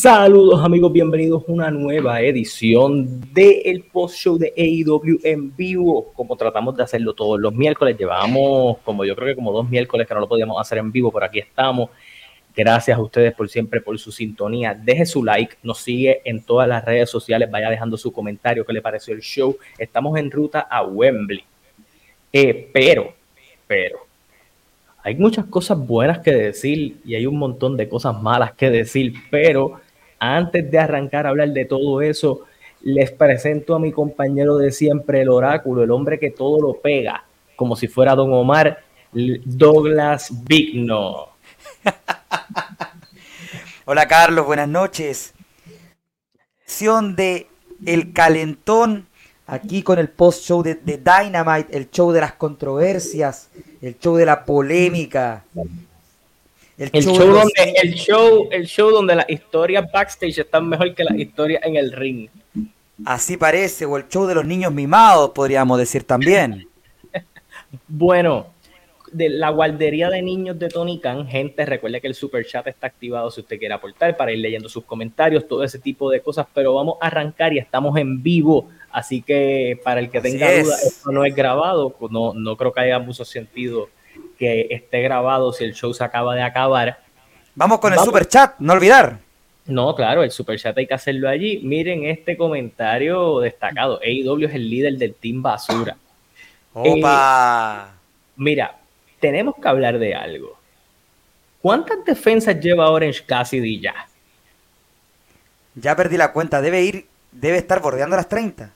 Saludos amigos, bienvenidos a una nueva edición del post show de AEW en vivo, como tratamos de hacerlo todos los miércoles. Llevamos como yo creo que como dos miércoles que no lo podíamos hacer en vivo, pero aquí estamos. Gracias a ustedes por siempre, por su sintonía. Deje su like, nos sigue en todas las redes sociales, vaya dejando su comentario, qué le pareció el show. Estamos en ruta a Wembley. Eh, pero, pero, hay muchas cosas buenas que decir y hay un montón de cosas malas que decir, pero antes de arrancar a hablar de todo eso, les presento a mi compañero de siempre, el oráculo, el hombre que todo lo pega, como si fuera Don Omar, Douglas Vigno. Hola Carlos, buenas noches. De El Calentón aquí con el post-show de, Dynamite, el show de las controversias, el show de la polémica. El, show, donde, el, show, el show donde las historias backstage están mejor que las historias en el ring. Así parece, o el show de los niños mimados, podríamos decir también. bueno, de la guardería de niños de Tony Khan, gente, recuerde que el super chat está activado si usted quiere aportar para ir leyendo sus comentarios, todo ese tipo de cosas, pero vamos a arrancar y estamos en vivo Así que para el que tenga dudas, esto no es grabado, no, no creo que haya mucho sentido que esté grabado si el show se acaba de acabar. Vamos con el super chat, no olvidar. No, claro, el super chat hay que hacerlo allí. Miren este comentario destacado. AEW es el líder del Team Basura. ¡Opa! Eh, mira, tenemos que hablar de algo. ¿Cuántas defensas lleva Orange Cassidy ya? Ya perdí la cuenta. Debe ir, debe estar bordeando las 30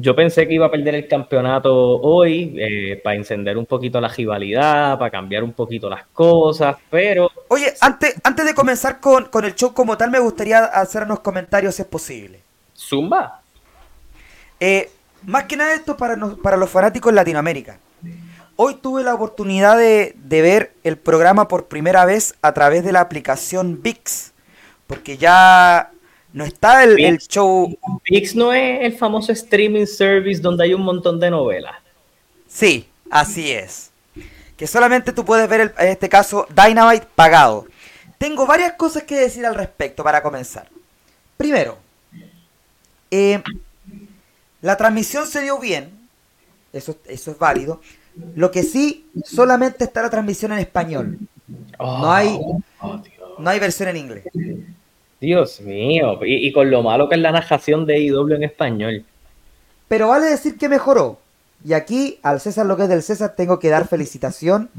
yo pensé que iba a perder el campeonato hoy eh, para encender un poquito la rivalidad, para cambiar un poquito las cosas, pero... Oye, antes, antes de comenzar con, el show como tal, me gustaría hacer unos comentarios si es posible. Zumba. Eh, más que nada esto para, para los fanáticos en Latinoamérica. Hoy tuve la oportunidad de, de ver el programa por primera vez a través de la aplicación VIX, porque ya no está el, show. VIX no es el famoso streaming service donde hay un montón de novelas. Sí, así es. Que solamente tú puedes ver, en este caso, Dynamite pagado. Tengo varias cosas que decir al respecto para comenzar. Primero, eh, la transmisión se dio bien. Eso, eso es válido. Lo que sí, solamente está la transmisión en español. no, hay, oh, no hay versión en inglés. Dios mío, y, con lo malo que es la narración de IW en español. Pero vale decir que mejoró. Y aquí, al César lo que es del César, tengo que dar felicitación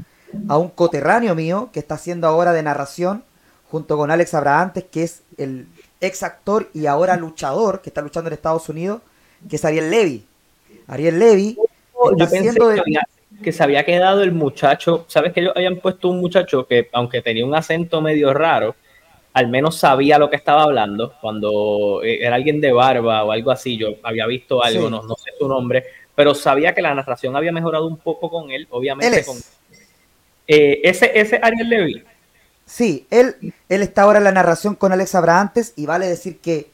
a un coterráneo mío que está haciendo ahora de narración junto con Alex Abrahantes, que es el ex actor y ahora luchador que está luchando en Estados Unidos, que es Ariel Levy. Ariel Levy oh, está haciendo que se había quedado el muchacho, ¿sabes que ellos habían puesto un muchacho que aunque tenía un acento medio raro, al menos sabía lo que estaba hablando. Cuando eh, era alguien de barba o algo así, yo había visto algo, no, sé su nombre, pero sabía que la narración había mejorado un poco con él, obviamente. Con, eh, ese, ese Ariel Levy. Sí, él, él está ahora en la narración con Alex Abrahantes y vale decir que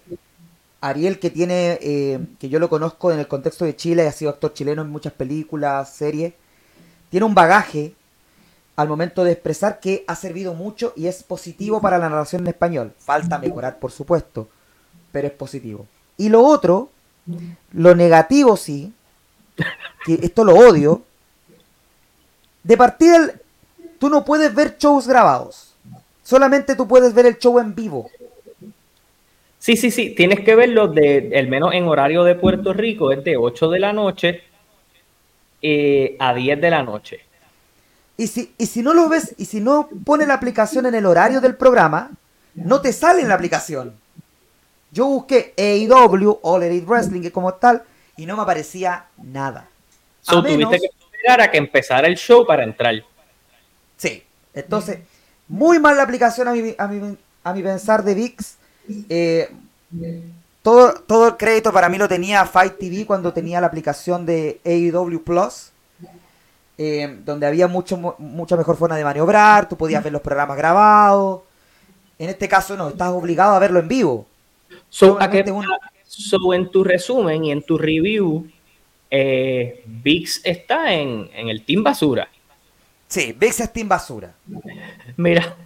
Ariel, que tiene, eh, que yo lo conozco en el contexto de Chile, ha sido actor chileno en muchas películas, series, tiene un bagaje al momento de expresar que ha servido mucho y es positivo para la narración en español. Falta mejorar, por supuesto, pero es positivo. Y lo otro, lo negativo sí, que esto lo odio, de partida tú no puedes ver shows grabados, solamente tú puedes ver el show en vivo. Sí, sí, sí, tienes que verlo de, al menos en horario de Puerto Rico, es de 8 de la noche eh, a 10 de la noche. Y si, y si no lo ves, y si no pone la aplicación en el horario del programa, no te sale en la aplicación. Yo busqué AEW, All Elite Wrestling, como tal, y no me aparecía nada. So, tuviste que esperar a que empezara el show para entrar. Sí, entonces, muy mal la aplicación a mi, a mi, a mi pensar de VIX. Eh, todo, todo el crédito para mí lo tenía Fight TV cuando tenía la aplicación de AEW Plus eh, donde había mucho, mucha mejor forma de maniobrar, tú podías ver los programas grabados. En este caso no, estás obligado a verlo en vivo. So, en tu resumen y en tu review, eh, VIX está en, el Team Basura. Sí, VIX es Team Basura. Mira,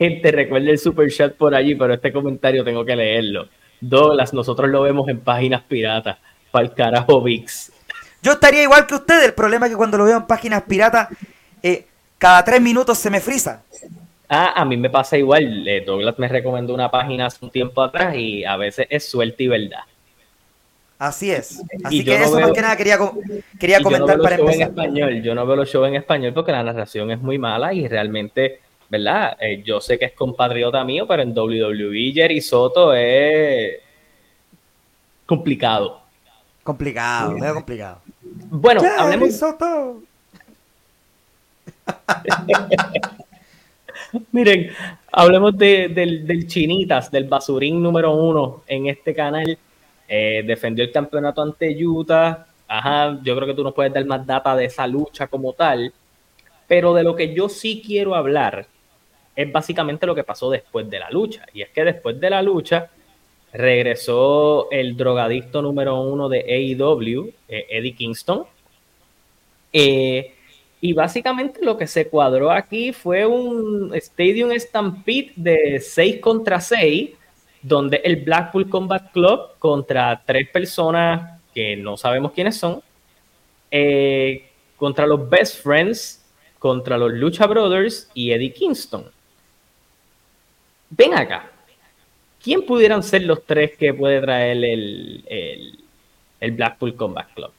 Gente, recuerde el super chat por allí, pero este comentario tengo que leerlo. Douglas, nosotros lo vemos en páginas piratas. Para el carajo VIX. Yo estaría igual que usted. El problema es que cuando lo veo en páginas piratas, eh, cada tres minutos se me frisa. Ah, a mí me pasa igual. Eh, Douglas me recomendó una página hace un tiempo atrás y a veces es suerte y verdad. Así es. Así que eso más que nada quería, quería comentar para empezar. En español. Yo no veo los shows en español porque la narración es muy mala y realmente, ¿verdad? Eh, yo sé que es compatriota mío, pero en WWE Jerry Soto es complicado. Complicado, muy complicado. Bueno, hablemos. Miren, hablemos del, Chinitas, del basurín número uno en este canal. Eh, defendió el campeonato ante Utah. Ajá, yo creo que tú nos puedes dar más data de esa lucha como tal. Pero de lo que yo sí quiero hablar es básicamente lo que pasó después de la lucha. Y es que después de la lucha regresó el drogadicto número uno de AEW, eh, Eddie Kingston. Eh, y básicamente lo que se cuadró aquí fue un Stadium Stampede de 6 contra 6, donde el Blackpool Combat Club contra tres personas que no sabemos quiénes son, eh, contra los Best Friends, contra los Lucha Brothers y Eddie Kingston. Ven acá. ¿Quién pudieran ser los tres que puede traer el, el, el Blackpool Combat Club?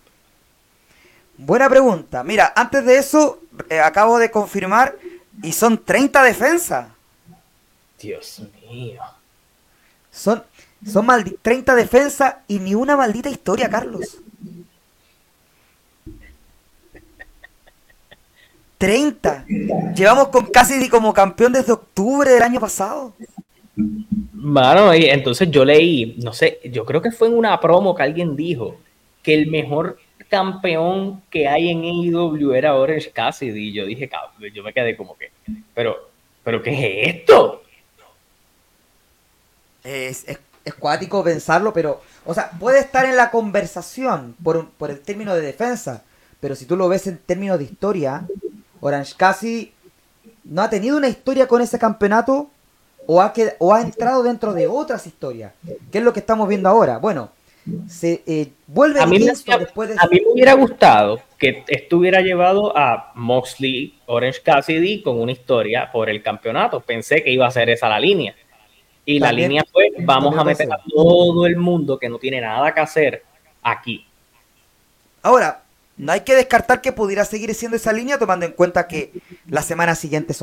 Buena pregunta. Mira, antes de eso, eh, acabo de confirmar y son 30 defensas. Dios mío. Son, son 30 defensas y ni una maldita historia, Carlos. 30. Llevamos con casi como campeón desde octubre del año pasado. Bueno, y entonces yo leí, no sé, yo creo que fue en una promo que alguien dijo que el mejor campeón que hay en AEW era Orange Cassidy. Y yo dije, yo me quedé como que, pero, pero ¿qué es esto? Es, es, cuático pensarlo, pero, o sea, puede estar en la conversación por, por el término de defensa, pero si tú lo ves en términos de historia, Orange Cassidy no ha tenido una historia con ese campeonato o ha, o ha entrado dentro de otras historias. ¿Qué es lo que estamos viendo ahora? Bueno, se eh, vuelve a mí, me, después de... a mí me hubiera gustado que estuviera llevado a Moxley Orange Cassidy con una historia por el campeonato. Pensé que iba a ser esa la línea. Y la línea fue, vamos a meter a todo el mundo que no tiene nada que hacer aquí. Ahora, no hay que descartar que pudiera seguir siendo esa línea tomando en cuenta que la semana siguiente es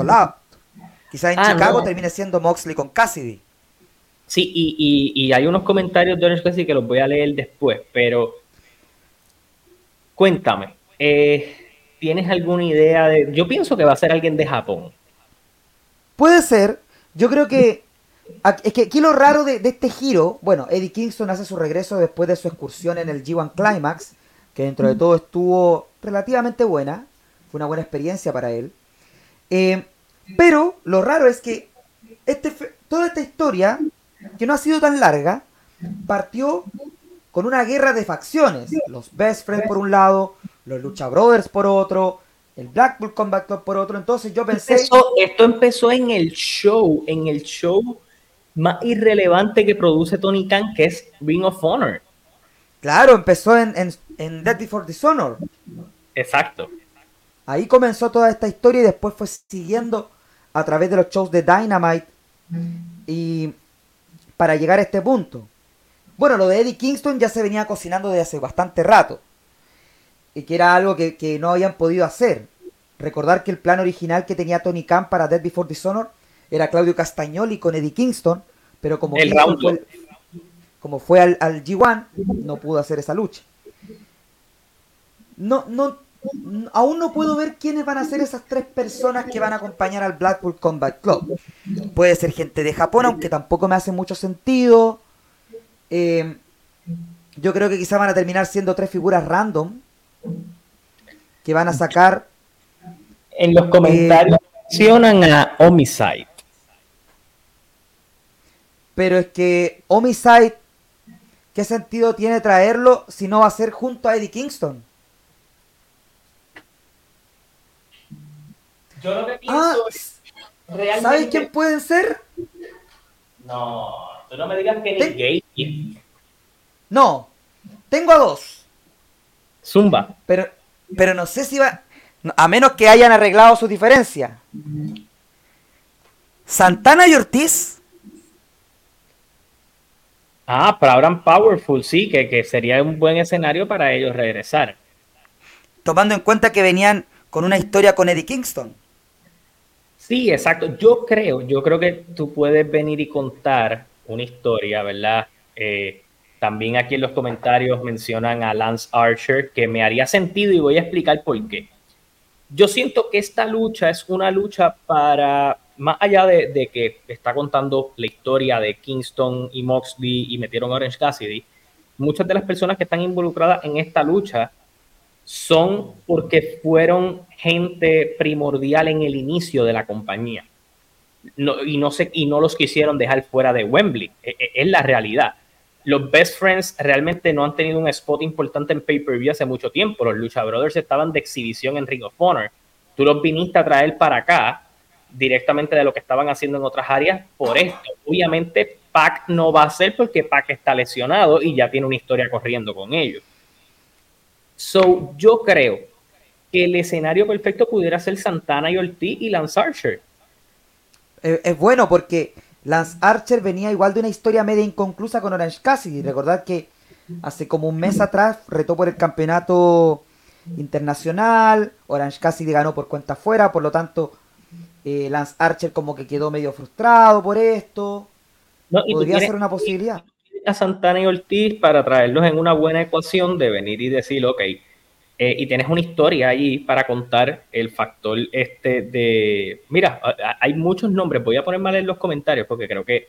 Quizás en ah, Chicago termine siendo Moxley con Cassidy. Sí, y, hay unos comentarios de Orange Cassidy que los voy a leer después, pero cuéntame, eh, ¿tienes alguna idea de...? Yo pienso que va a ser alguien de Japón. Puede ser. Yo creo que... Es que aquí lo raro de, este giro, bueno, Eddie Kingston hace su regreso después de su excursión en el G1 Climax, que dentro de todo estuvo relativamente buena, fue una buena experiencia para él. Eh, pero lo raro es que este, toda esta historia que no ha sido tan larga, partió con una guerra de facciones. Los Best Friends por un lado, los Lucha Brothers por otro, el Blackpool Combat Club por otro. Entonces yo pensé... esto empezó en el show, en el show más irrelevante que produce Tony Khan, que es Ring of Honor. Claro, empezó en, en, en Dead Before Dishonor. Exacto. Ahí comenzó toda esta historia y después fue siguiendo a través de los shows de Dynamite. Y para llegar a este punto. Bueno, lo de Eddie Kingston ya se venía cocinando desde hace bastante rato. Y que era algo que, no habían podido hacer. Recordar que el plan original que tenía Tony Khan para Dead Before Dishonor era Claudio Castagnoli con Eddie Kingston, pero como, fue, como fue al, al, G1, no pudo hacer esa lucha. No, no, aún no puedo ver quiénes van a ser esas tres personas que van a acompañar al Blackpool Combat Club. Puede ser gente de Japón, aunque tampoco me hace mucho sentido. Eh, yo creo que quizá van a terminar siendo tres figuras random que van a sacar. En los comentarios eh, mencionan a Homicide. Pero es que Homicide, ¿qué sentido tiene traerlo si no va a ser junto a Eddie Kingston? Yo lo que pienso ah, es... ¿Sabes quién pueden ser? No, tú no me digas que Nick Gage. No, tengo a dos. Zumba. Pero, pero no sé si va. A menos que hayan arreglado su diferencia. Santana y Ortiz. Ah, para Abraham Powerful, sí, que, que sería un buen escenario para ellos regresar. Tomando en cuenta que venían con una historia con Eddie Kingston. Sí, exacto. Yo creo, yo creo que tú puedes venir y contar una historia, ¿verdad? Eh, también aquí en los comentarios mencionan a Lance Archer, que me haría sentido y voy a explicar por qué. Yo siento que esta lucha es una lucha para, más allá de, que está contando la historia de Kingston y Moxley y metieron a Orange Cassidy, muchas de las personas que están involucradas en esta lucha son porque fueron gente primordial en el inicio de la compañía. y, no los quisieron dejar fuera de Wembley. E, e, es la realidad los Best Friends realmente no han tenido un spot importante en pay-per-view hace mucho tiempo. Los Lucha Brothers estaban de exhibición en Ring of Honor. Tú los viniste a traer para acá directamente de lo que estaban haciendo en otras áreas por esto. Obviamente, Pac no va a ser porque Pac está lesionado y ya tiene una historia corriendo con ellos. So, yo creo que el escenario perfecto pudiera ser Santana y Ortiz y Lance Archer. es bueno porque Lance Archer venía igual de una historia media inconclusa con Orange Cassidy. Recordad que hace como un mes atrás retó por el campeonato internacional. Orange Cassidy ganó por cuenta fuera, por lo tanto, eh, Lance Archer como que quedó medio frustrado por esto. Podría ser una posibilidad. A Santana y Ortiz para traerlos en una buena ecuación de venir y decir, ok, eh, y tienes una historia ahí para contar el factor este de... Mira, hay muchos nombres, voy a poner mal en los comentarios porque creo que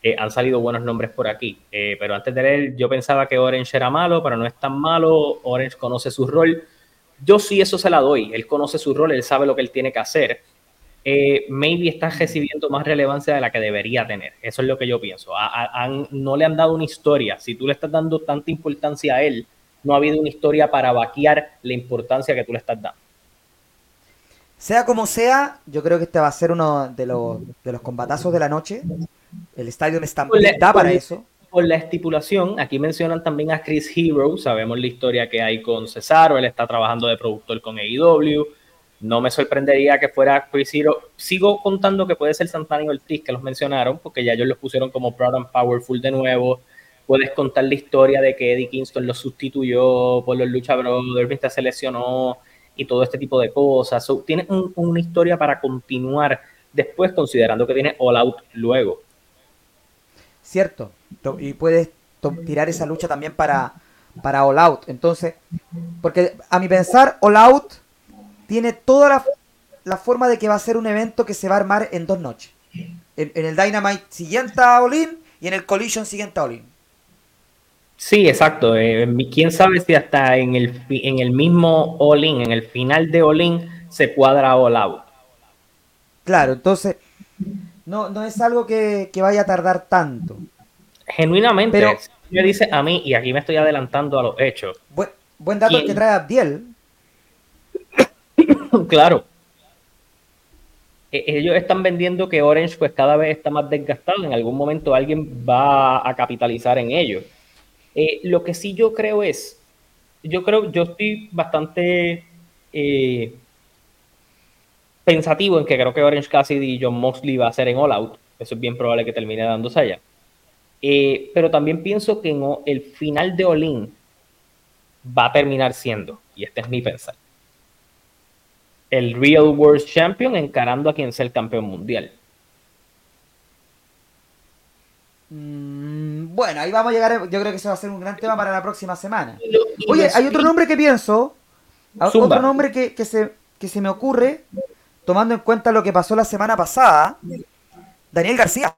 eh, han salido buenos nombres por aquí, eh, pero antes de leer yo pensaba que Orange era malo, pero no es tan malo, Orange conoce su rol, yo sí eso se la doy, él conoce su rol, él sabe lo que él tiene que hacer, maybe está recibiendo más relevancia de la que debería tener, eso es lo que yo pienso, no le han dado una historia, si tú le estás dando tanta importancia a él, no ha habido una historia para vaquear la importancia que tú le estás dando. Sea como sea, yo creo que este va a ser uno de los, de los combatazos de la noche. El estadio está da para eso. Por la estipulación, aquí mencionan también a Chris Hero, sabemos la historia que hay con Cesaro, él está trabajando de productor con AEW. No me sorprendería que fuera Chris. Sigo contando que puede ser Santana y Ortiz, que los mencionaron, porque ya ellos los pusieron como Proud and Powerful de nuevo puedes contar la historia de que Eddie Kingston lo sustituyó por los Lucha Brothers, se lesionó y todo este tipo de cosas. tienes una historia para continuar después, considerando que tiene All Out luego. Cierto. Y puedes tirar esa lucha también para, para All Out. Entonces, porque a mi pensar, All Out tiene toda la, la forma de que va a ser un evento que se va a armar en dos noches. En, el Dynamite siguiente a All In y en el Collision siguiente a All In. Sí, exacto. Eh, quién sabe si hasta en el, en el mismo All-In, en el final de All-In, se cuadra All Out. Claro, entonces no, no es algo que, vaya a tardar tanto. Genuinamente, Pero, me dice a mí, y aquí me estoy adelantando a los hechos. Buen, dato que trae Abdiel. claro. E, ellos están vendiendo que Orange pues cada vez está más desgastado. En algún momento alguien va a capitalizar en ello. Eh, lo que sí yo creo es, yo creo, yo estoy bastante eh, pensativo en que creo que Orange Cassidy y John Moxley va a ser en All Out. Eso es bien probable que termine dándose allá. Eh, pero también pienso que el final de All In va a terminar siendo, y este es mi pensar, el Real World Champion encarando a quien sea el campeón mundial. Mm, bueno, ahí vamos a llegar. Yo creo que eso va a ser un gran tema para la próxima semana. Oye, hay otro nombre que pienso. Otro nombre que, se, que se me ocurre, tomando en cuenta lo que pasó la semana pasada. Daniel García.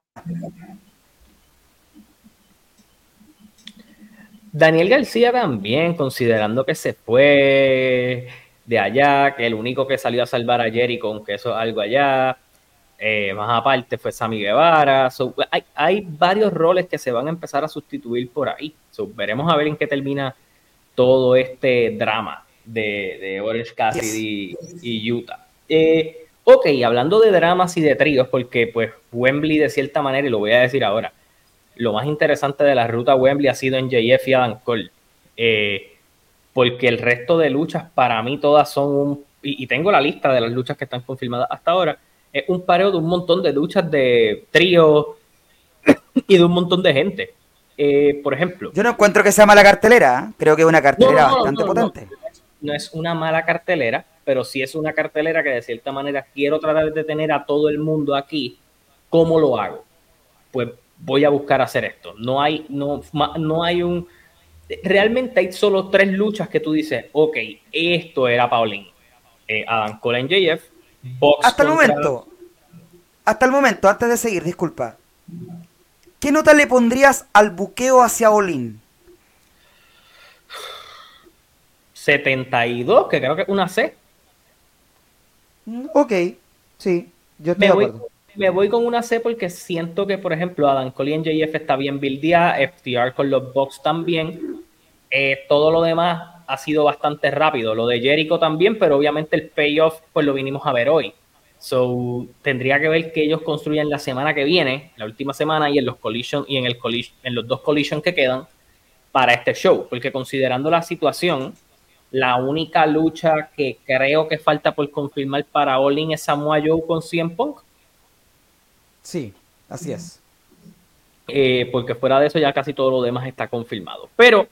Daniel García también, considerando que se fue de allá, que el único que salió a salvar a Jerry con que eso es algo allá. Eh, más aparte fue Sammy Guevara. hay, varios roles que se van a empezar a sustituir por ahí. veremos a ver en qué termina todo este drama de, Orange Cassidy y Utah. Eh, Ok, hablando de dramas y de tríos, porque pues Wembley de cierta manera, y lo voy a decir ahora, lo más interesante de la ruta Wembley ha sido en JF y Adam Cole. Eh, porque el resto de luchas para mí todas son un, y, tengo la lista de las luchas que están confirmadas hasta ahora, es un pareo de un montón de luchas de trío y de un montón de gente. Eh, por ejemplo. Yo no encuentro que sea mala cartelera, ¿eh? creo que es una cartelera bastante potente. No, es una mala cartelera, pero sí es una cartelera que de cierta manera quiero tratar de tener a todo el mundo aquí. ¿Cómo lo hago? Pues voy a buscar hacer esto. No hay, no, no hay un. Realmente hay solo tres luchas que tú dices, ok, esto era Paulín. Eh, Adam Cole en JF. hasta el momento, hasta el momento, antes de seguir, disculpa. ¿Qué nota le pondrías al buqueo hacia Olin? 72, que creo que es una C. Mm, ok, sí, yo estoy me voy, Me voy con una C porque siento que, por ejemplo, Adam Cole en JF está bien buildeada, FTR con los Bucks también. Eh, todo lo demás ha sido bastante rápido. Lo de Jericho también, pero obviamente el payoff, pues lo vinimos a ver hoy. So, tendría que ver que ellos construyan la semana que viene, la última semana, y en los collision, y en el en los dos collision que quedan para este show. Porque considerando la situación, la única lucha que creo que falta por confirmar para All In es Samoa Joe con CM Punk. Sí, así es. Eh, porque fuera de eso ya casi todo lo demás está confirmado. Pero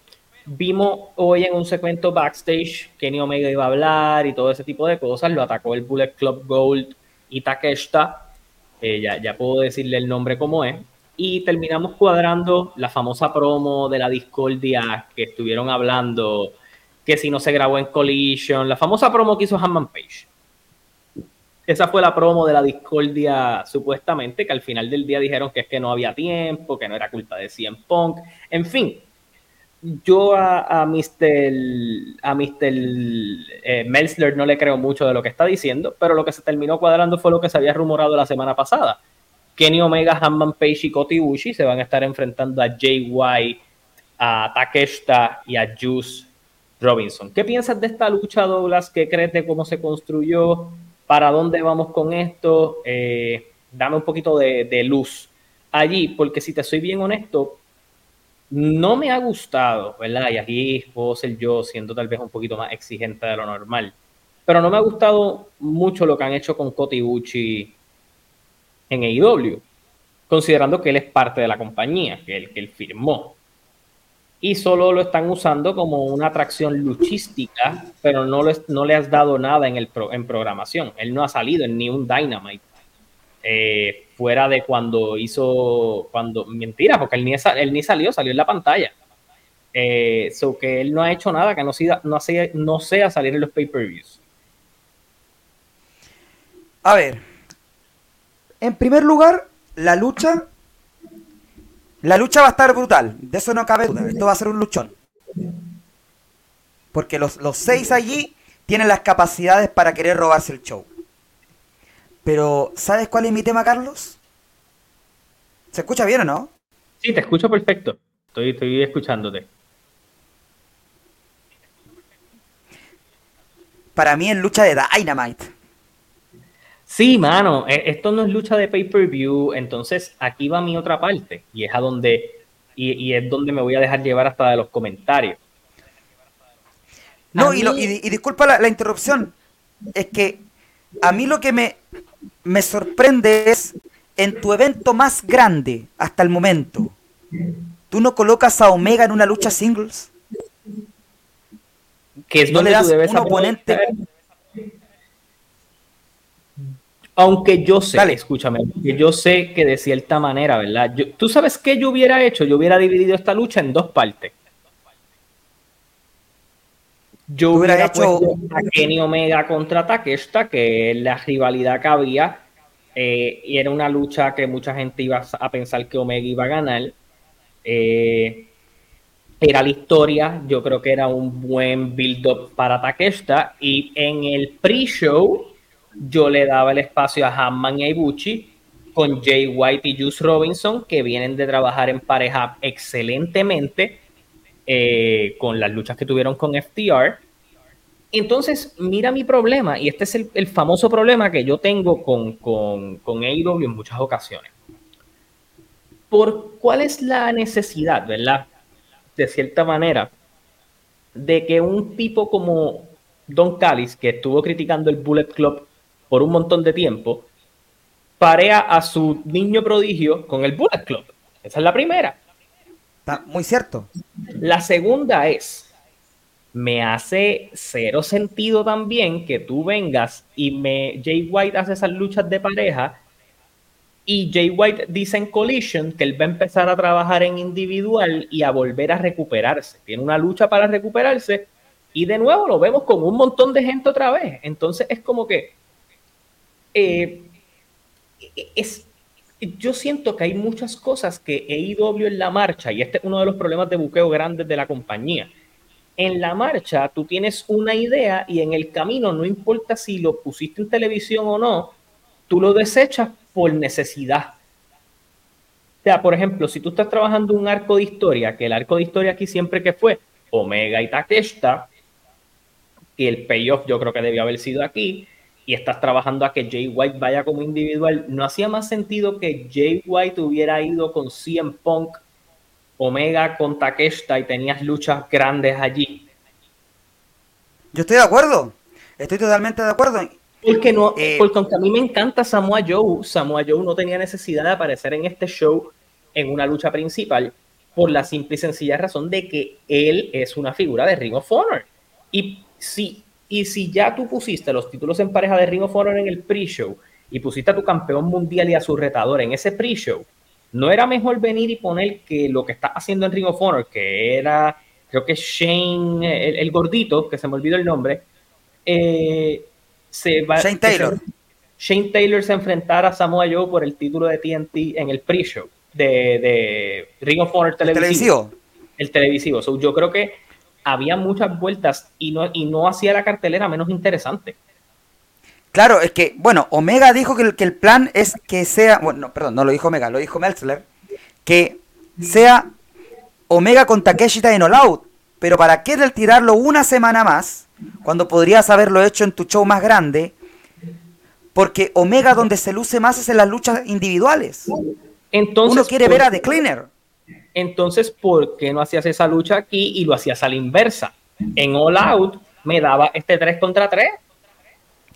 Vimos hoy en un segmento backstage Kenny Omega iba a hablar y todo ese tipo de cosas. Lo atacó el Bullet Club Gold y Takeshita. Ya, ya puedo decirle el nombre como es. Y terminamos cuadrando la famosa promo de la discordia que estuvieron hablando, que si no se grabó en Collision, la famosa promo que hizo Hammond Page. Esa fue la promo de la discordia, supuestamente, que al final del día dijeron que es que no había tiempo, que no era culpa de CM Punk. En fin, yo a, Mr. A Mr. Eh, no le creo mucho de lo que está diciendo, pero lo que se terminó cuadrando fue lo que se había rumorado la semana pasada. Kenny Omega, Hanman Page y Koti Bushi se van a estar enfrentando a Jay White, a Takeshita y a Juice Robinson. ¿Qué piensas de esta lucha, Douglas? ¿Qué crees de cómo se construyó? ¿Para dónde vamos con esto? Eh, dame un poquito de luz allí, porque si te soy bien honesto, no me ha gustado, ¿verdad? Y aquí puedo ser yo siendo tal vez un poquito más exigente de lo normal. Pero no me ha gustado mucho lo que han hecho con Kotibuchi en AEW, considerando que él es parte de la compañía, que él, que él firmó. Y solo lo están usando como una atracción luchística, pero no, no le has dado nada en, el en programación. Él no ha salido en ni un Dynamite. Eh, fuera de cuando hizo, cuando, mentira, porque él ni, él ni salió, salió en la pantalla. Eh, que él no ha hecho nada que no sea, no sea, no sea salir en los pay-per-views. A ver, en primer lugar, la lucha, la lucha va a estar brutal, de eso no cabe duda, esto va a ser un luchón. Porque los, los seis allí tienen las capacidades para querer robarse el show. Pero, ¿sabes cuál es mi tema, Carlos? ¿Se escucha bien o no? Sí, te escucho perfecto. Estoy, estoy escuchándote. Para mí es lucha de Dynamite. Sí, mano, e, esto no es lucha de pay-per-view, entonces aquí va mi otra parte y es a donde y, es donde me voy a dejar llevar hasta de los comentarios. No, y, disculpa la, interrupción, es que a mí lo que me, me sorprende es en tu evento más grande hasta el momento, ¿tú no colocas a Omega en una lucha singles? Que es ¿No le das un oponente. Aunque yo sé, Dale. escúchame, que yo sé que de cierta manera, ¿verdad? ¿Tú sabes qué yo hubiera hecho? Yo hubiera dividido esta lucha en dos partes. Yo hubiera hecho a Kenny Omega contra Takeshita, que es la rivalidad que había, eh, y era una lucha que mucha gente iba a pensar que Omega iba a ganar. Eh, era la historia, yo creo que era un buen build-up para Takeshita, y en el pre-show yo le daba el espacio a Hanman y a Ibuchi con Jay White y Juice Robinson, que vienen de trabajar en pareja excelentemente eh, con las luchas que tuvieron con FTR. Entonces, mira mi problema, y este es el, famoso problema que yo tengo con, con, con AEW en muchas ocasiones. ¿Por cuál es la necesidad, verdad? De cierta manera, de que un tipo como Don Callis, que estuvo criticando el Bullet Club por un montón de tiempo, parea a su niño prodigio con el Bullet Club. Esa es la primera. Muy cierto. La segunda es, me hace cero sentido también que tú vengas y me Jay White hace esas luchas de pareja y Jay White dice en Collision que él va a empezar a trabajar en individual y a volver a recuperarse. Tiene una lucha para recuperarse y de nuevo lo vemos con un montón de gente otra vez. Entonces es como que eh, es, yo siento que hay muchas cosas que ido en la marcha y este es uno de los problemas de buqueo grandes de la compañía. En la marcha tú tienes una idea y en el camino no importa si lo pusiste en televisión o no, tú lo desechas por necesidad. O sea, por ejemplo, si tú estás trabajando un arco de historia, que el arco de historia aquí siempre que fue Omega y Takeshita, y el payoff yo creo que debió haber sido aquí, y estás trabajando a que Jay White vaya como individual, ¿no hacía más sentido que Jay White hubiera ido con CM Punk, Omega con Takeshita y tenías luchas grandes allí? Yo estoy de acuerdo, estoy totalmente de acuerdo. Porque, no, eh, porque aunque a mí me encanta Samoa Joe, Samoa Joe no tenía necesidad de aparecer en este show en una lucha principal por la simple y sencilla razón de que él es una figura de Ring of Honor. Y si, y si ya tú pusiste los títulos en pareja de Ring of Honor en el pre-show y pusiste a tu campeón mundial y a su retador en ese pre-show, ¿no era mejor venir y poner que lo que está haciendo en Ring of Honor, que era, creo que Shane, el, gordito, que se me olvidó el nombre, eh, se va, Shane Taylor. Shane Taylor se enfrentara a Samoa Joe por el título de TNT en el pre-show de, Ring of Honor televisivo. El televisivo. yo creo que había muchas vueltas y no, y no hacía la cartelera menos interesante. Claro, es que, bueno, Omega dijo que el, que el plan es que sea, bueno, perdón, no lo dijo Omega, lo dijo Meltzler, que sea Omega con Takeshita en All Out. Pero ¿para qué tirarlo una semana más cuando podrías haberlo hecho en tu show más grande? Porque Omega donde se luce más es en las luchas individuales. Entonces, Uno quiere ver a The Cleaner. Entonces, ¿por qué no hacías esa lucha aquí y lo hacías a la inversa? En All Out me daba este 3 contra 3.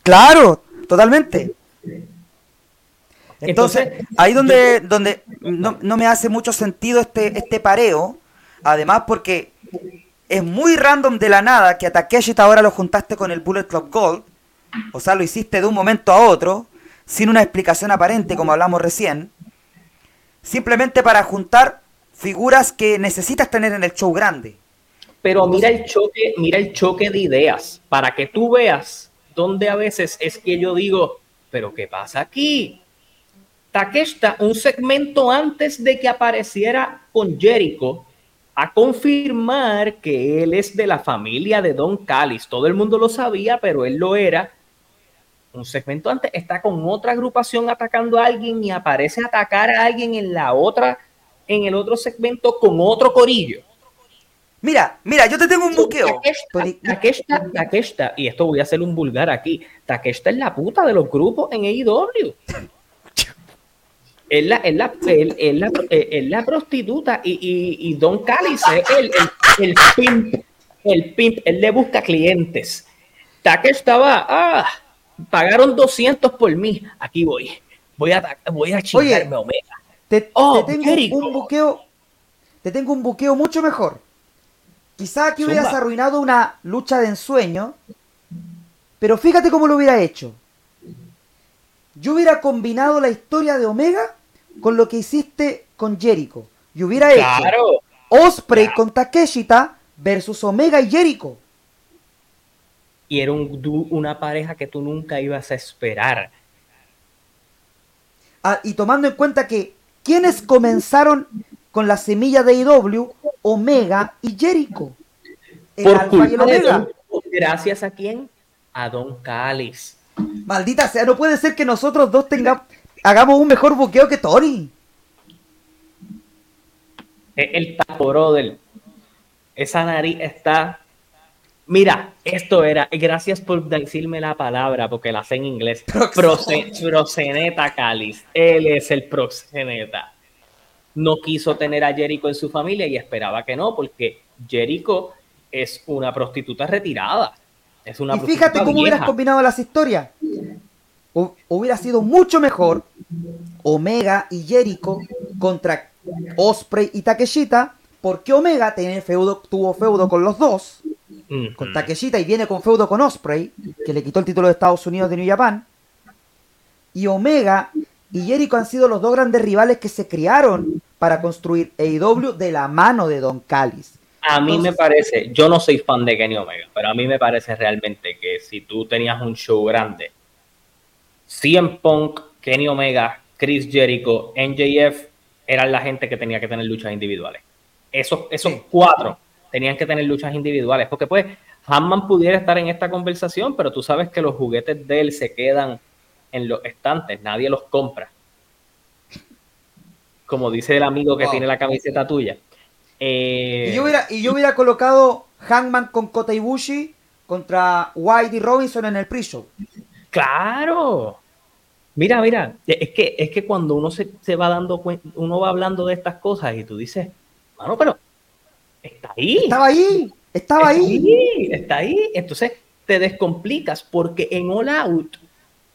Claro, totalmente. Entonces, ahí donde, donde no, me hace mucho sentido este, este pareo, además porque es muy random de la nada que a Takeshita ahora lo juntaste con el Bullet Club Gold, o sea, lo hiciste de un momento a otro, sin una explicación aparente, como hablamos recién, simplemente para juntar figuras que necesitas tener en el show grande. Pero mira el choque, mira el choque de ideas, para que tú veas dónde a veces es que yo digo, pero ¿qué pasa aquí? Takeshita, un segmento antes de que apareciera con Jericho, a confirmar que él es de la familia de Don Callis. Todo el mundo lo sabía, pero él lo era un segmento antes está con otra agrupación atacando a alguien y aparece a atacar a alguien en la otra, en el otro segmento con otro corillo. Mira, mira, yo te tengo un buqueo. Takeshita, Takeshita, y esto voy a hacer un vulgar aquí. Takeshita es la puta de los grupos en AEW. Es la, es la, es la, prostituta y, y, Don Callis es el, el, pimp. El pimp, él le busca clientes. Takeshita va, ah, pagaron 200 por mí, aquí voy. Voy a, voy a chingarme Omega. Te, oh, tengo un buqueo, te tengo un buqueo mucho mejor. Quizá aquí hubieras arruinado una lucha de ensueño, pero fíjate cómo lo hubiera hecho. Yo hubiera combinado la historia de Omega con lo que hiciste con Jericho. Y hubiera hecho Osprey con Takeshita versus Omega y Jericho y era una pareja que tú nunca ibas a esperar. Ah, y tomando en cuenta que quienes comenzaron con la semilla de IW, Omega y Jericho. Por culpa gracias a quién? A Don Callis. Maldita sea, no puede ser que nosotros dos tengamos, hagamos un mejor buqueo que Tony. El, el tapo, brother. Esa nariz está Mira, esto era, gracias por decirme la palabra, porque la sé en inglés. proxeneta Calis. Él es el proxeneta. No quiso tener a Jericho en su familia y esperaba que no, porque Jericho es una prostituta retirada. Es una y fíjate cómo hubieras combinado las historias. hubiera sido mucho mejor Omega y Jericho contra Osprey y Takeshita, porque Omega tiene feudo, tuvo feudo con los dos con Takeshita y viene con feudo con Osprey, que le quitó el título de Estados Unidos de New Japan. Y Omega y Jericho han sido los dos grandes rivales que se criaron para construir AEW de la mano de Don Callis. A mí me parece, yo no soy fan de Kenny Omega, pero a mí me parece realmente que si tú tenías un show grande, CM Punk, Kenny Omega, Chris Jericho, NJF, eran la gente que tenía que tener luchas individuales. Esos, esos cuatro tenían que tener luchas individuales, porque pues Hanman pudiera estar en esta conversación, pero tú sabes que los juguetes de él se quedan en los estantes, nadie los compra. Como dice el amigo que tiene la camiseta tuya. Eh, y, yo hubiera, y yo hubiera colocado Hangman con Kota Ibushi contra White y Robinson en el pre-show. Claro. Mira, mira, es que, es que cuando uno se, se va dando cuenta, uno va hablando de estas cosas y tú dices, mano, pero está ahí. Estaba ahí, estaba ahí. Está ahí. Entonces te descomplicas porque en All Out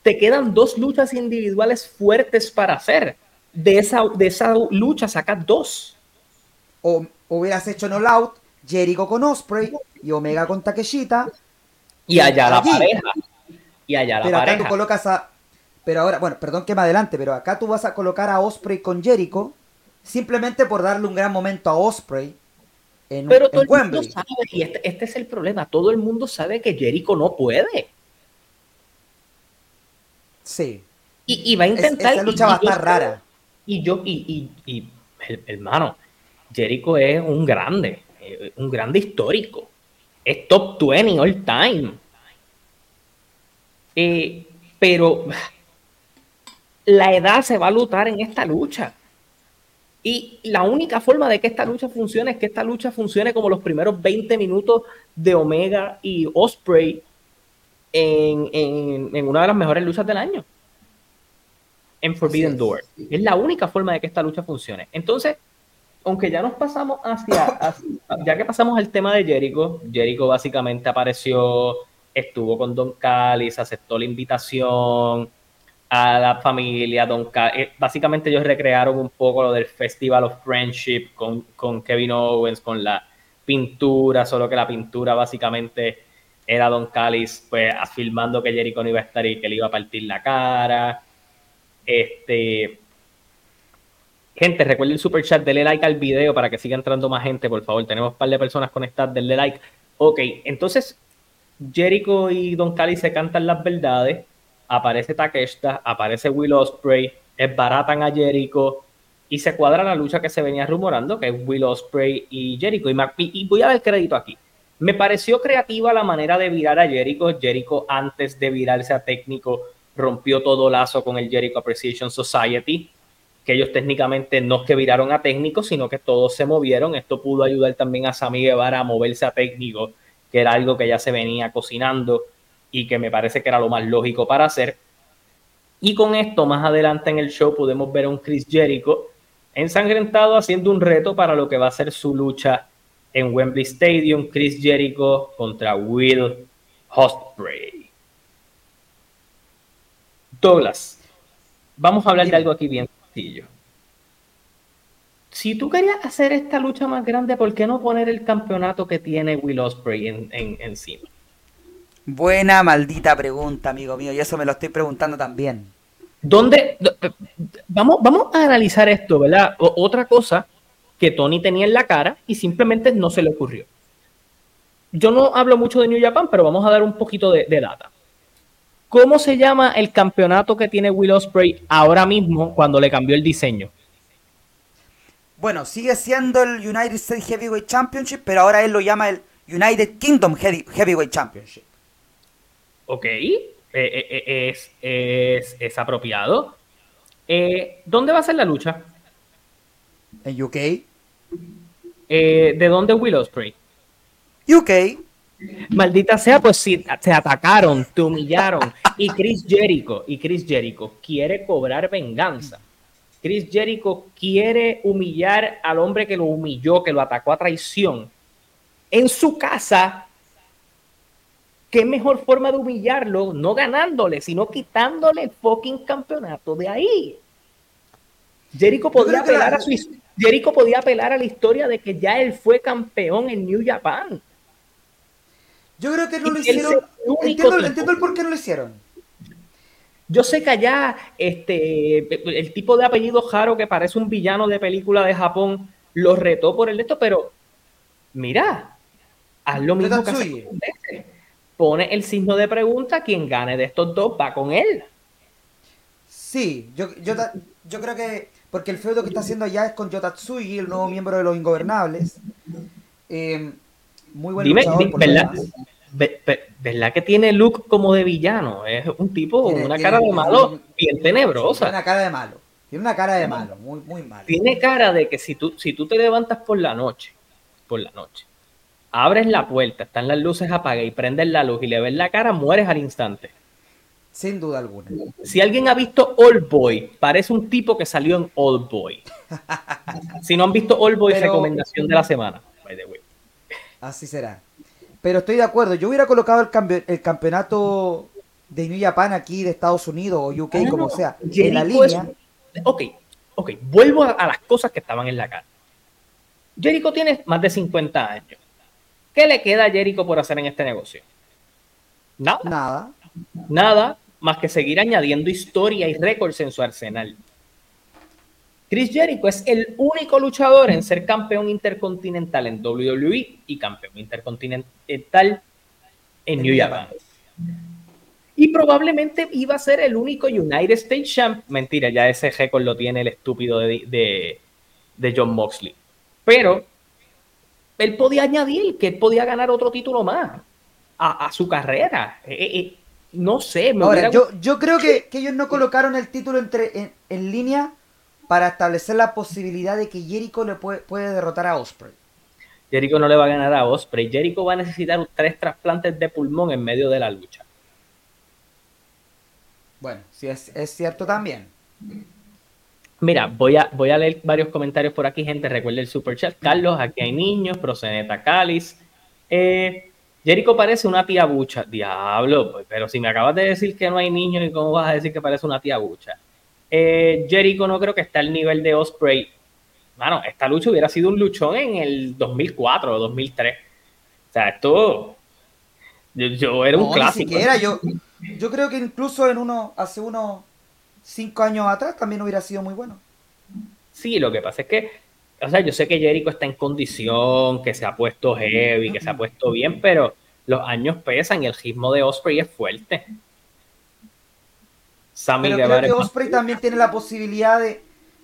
te quedan dos luchas individuales fuertes para hacer. De esa, de esa lucha sacas dos. O hubieras hecho en All Out Jericho con Osprey y Omega con Takeshita. Y allá la pareja. Y allá la pero acá tú colocas a. Pero ahora, bueno, perdón que me adelante, pero acá tú vas a colocar a Osprey con Jericho simplemente por darle un gran momento a Osprey pero todo el mundo sabe, y este, este, es el problema, todo el mundo sabe que Jericho no puede. Sí. Y, va a intentar. esa lucha va a estar rara. Y yo, y, y, hermano, Jericho es un grande, eh, un grande histórico. Es top 20 all time. Eh, pero la edad se va a lutar en esta lucha. Y la única forma de que esta lucha funcione es que esta lucha funcione como los primeros 20 minutos de Omega y Osprey en, una de las mejores luchas del año. En Forbidden Door. Es la única forma de que esta lucha funcione. Entonces, aunque ya nos pasamos hacia, ya que pasamos al tema de Jericho, Jericho básicamente apareció, estuvo con Don Callis, aceptó la invitación, a la familia, Don eh, básicamente ellos recrearon un poco lo del Festival of Friendship con, con, Kevin Owens, con la pintura, solo que la pintura básicamente era Don Callis pues afirmando que Jericho no iba a estar y que le iba a partir la cara. Este gente, recuerden el super chat, denle like al video para que siga entrando más gente, por favor. Tenemos un par de personas conectadas, denle like. Ok, entonces Jericho y Don Callis se cantan las verdades aparece Takeshita, aparece Will Osprey, baratan a Jericho y se cuadra la lucha que se venía rumorando, que es Will Osprey y Jericho. Y, voy a dar crédito aquí. Me pareció creativa la manera de virar a Jericho. Jericho, antes de virarse a técnico, rompió todo lazo con el Jericho Appreciation Society, que ellos técnicamente no es que viraron a técnico, sino que todos se movieron. Esto pudo ayudar también a Sammy Guevara a moverse a técnico, que era algo que ya se venía cocinando y que me parece que era lo más lógico para hacer. Y con esto, más adelante en el show, podemos ver a un Chris Jericho ensangrentado haciendo un reto para lo que va a ser su lucha en Wembley Stadium. Chris Jericho contra Will Ospreay. Douglas, vamos a hablar de algo aquí bien sencillo. Si tú querías hacer esta lucha más grande, ¿por qué no poner el campeonato que tiene Will Ospreay en, encima? Buena maldita pregunta, amigo mío, y eso me lo estoy preguntando también. ¿Dónde? Vamos, vamos a analizar esto, ¿verdad? otra cosa que Tony tenía en la cara y simplemente no se le ocurrió. Yo no hablo mucho de New Japan, pero vamos a dar un poquito de, data. ¿Cómo se llama el campeonato que tiene Will Ospreay ahora mismo cuando le cambió el diseño? Bueno, sigue siendo el United States Heavyweight Championship, pero ahora él lo llama el United Kingdom Heavyweight Championship ok, eh, eh, eh, es, es, apropiado. ¿Dónde va a ser la lucha? En UK. ¿De dónde Will Ospreay? UK. Maldita sea, pues si te atacaron, te humillaron. Y Chris Jericho, y Chris Jericho quiere cobrar venganza. Chris Jericho quiere humillar al hombre que lo humilló, que lo atacó a traición. En su casa, qué mejor forma de humillarlo, no ganándole, sino quitándole el fucking campeonato de ahí. Jericho podía apelar a su Jericho podía apelar a la historia de que ya él fue campeón en New Japan. Yo creo que no lo hicieron. Entiendo, entiendo, el por qué no lo hicieron. Yo sé que allá este, el tipo de apellido Jaro que parece un villano de película de Japón lo retó por el esto, pero mira, haz lo mismo que hace Pone el signo de pregunta, quien gane de estos dos va con él. Sí, yo, yo, yo creo que porque el feudo que está haciendo allá es con Yotatsugi, el nuevo miembro de los Ingobernables. Eh, muy buen Dime, ¿verdad, que tiene look como de villano? Es un tipo con una cara de malo bien tenebrosa. Tiene una cara de malo. Tiene una cara de malo, muy, muy malo. Tiene cara de que si tú, si tú te levantas por la noche, por la noche, abres la puerta, están las luces apagadas y prendes la luz y le ves la cara, mueres al instante. Sin duda alguna. Si alguien ha visto Old Boy, parece un tipo que salió en Old Boy. si no han visto Old Boy, recomendación de la semana. Así será. Pero estoy de acuerdo. Yo hubiera colocado el, el campeonato de New Japan aquí de Estados Unidos o UK, ah, como sea, en la línea. Ok, ok. Vuelvo a, las cosas que estaban en la cara. Jericho tiene más de 50 años. ¿Qué le queda a Jericho por hacer en este negocio? Nada. Nada. Nada más que seguir añadiendo historia y récords en su arsenal. Chris Jericho es el único luchador en ser campeón intercontinental en WWE y campeón intercontinental en New Japan. Y probablemente iba a ser el único United States Champ. Mentira, ya ese récord lo tiene el estúpido de, John Moxley. Pero él podía añadir que él podía ganar otro título más a, su carrera. Eh, eh, eh, no sé. Me Ahora, yo, yo creo que, ellos no colocaron el título entre, en, línea para establecer la posibilidad de que Jericho le puede, puede, derrotar a Osprey. Jericho no le va a ganar a Osprey. Jericho va a necesitar tres trasplantes de pulmón en medio de la lucha. Bueno, sí es, es cierto también. Mira, voy a, voy a leer varios comentarios por aquí, gente. Recuerda el super chat. Carlos, aquí hay niños, Proceneta Cáliz. Eh, Jericho parece una tía bucha. Diablo, pues, pero si me acabas de decir que no hay niños, ¿y cómo vas a decir que parece una tía bucha? Eh, Jericho no creo que está al nivel de Osprey. Bueno, esta lucha hubiera sido un luchón en el 2004 o 2003. O sea, esto. Yo, era un clásico. yo, yo creo que incluso en uno, hace unos cinco años atrás también hubiera sido muy bueno. Sí, lo que pasa es que o sea, yo sé que Jericho está en condición, que se ha puesto heavy, que se ha puesto bien, pero los años pesan y el ritmo de Osprey es fuerte. Sammy pero creo que Osprey también tiene la posibilidad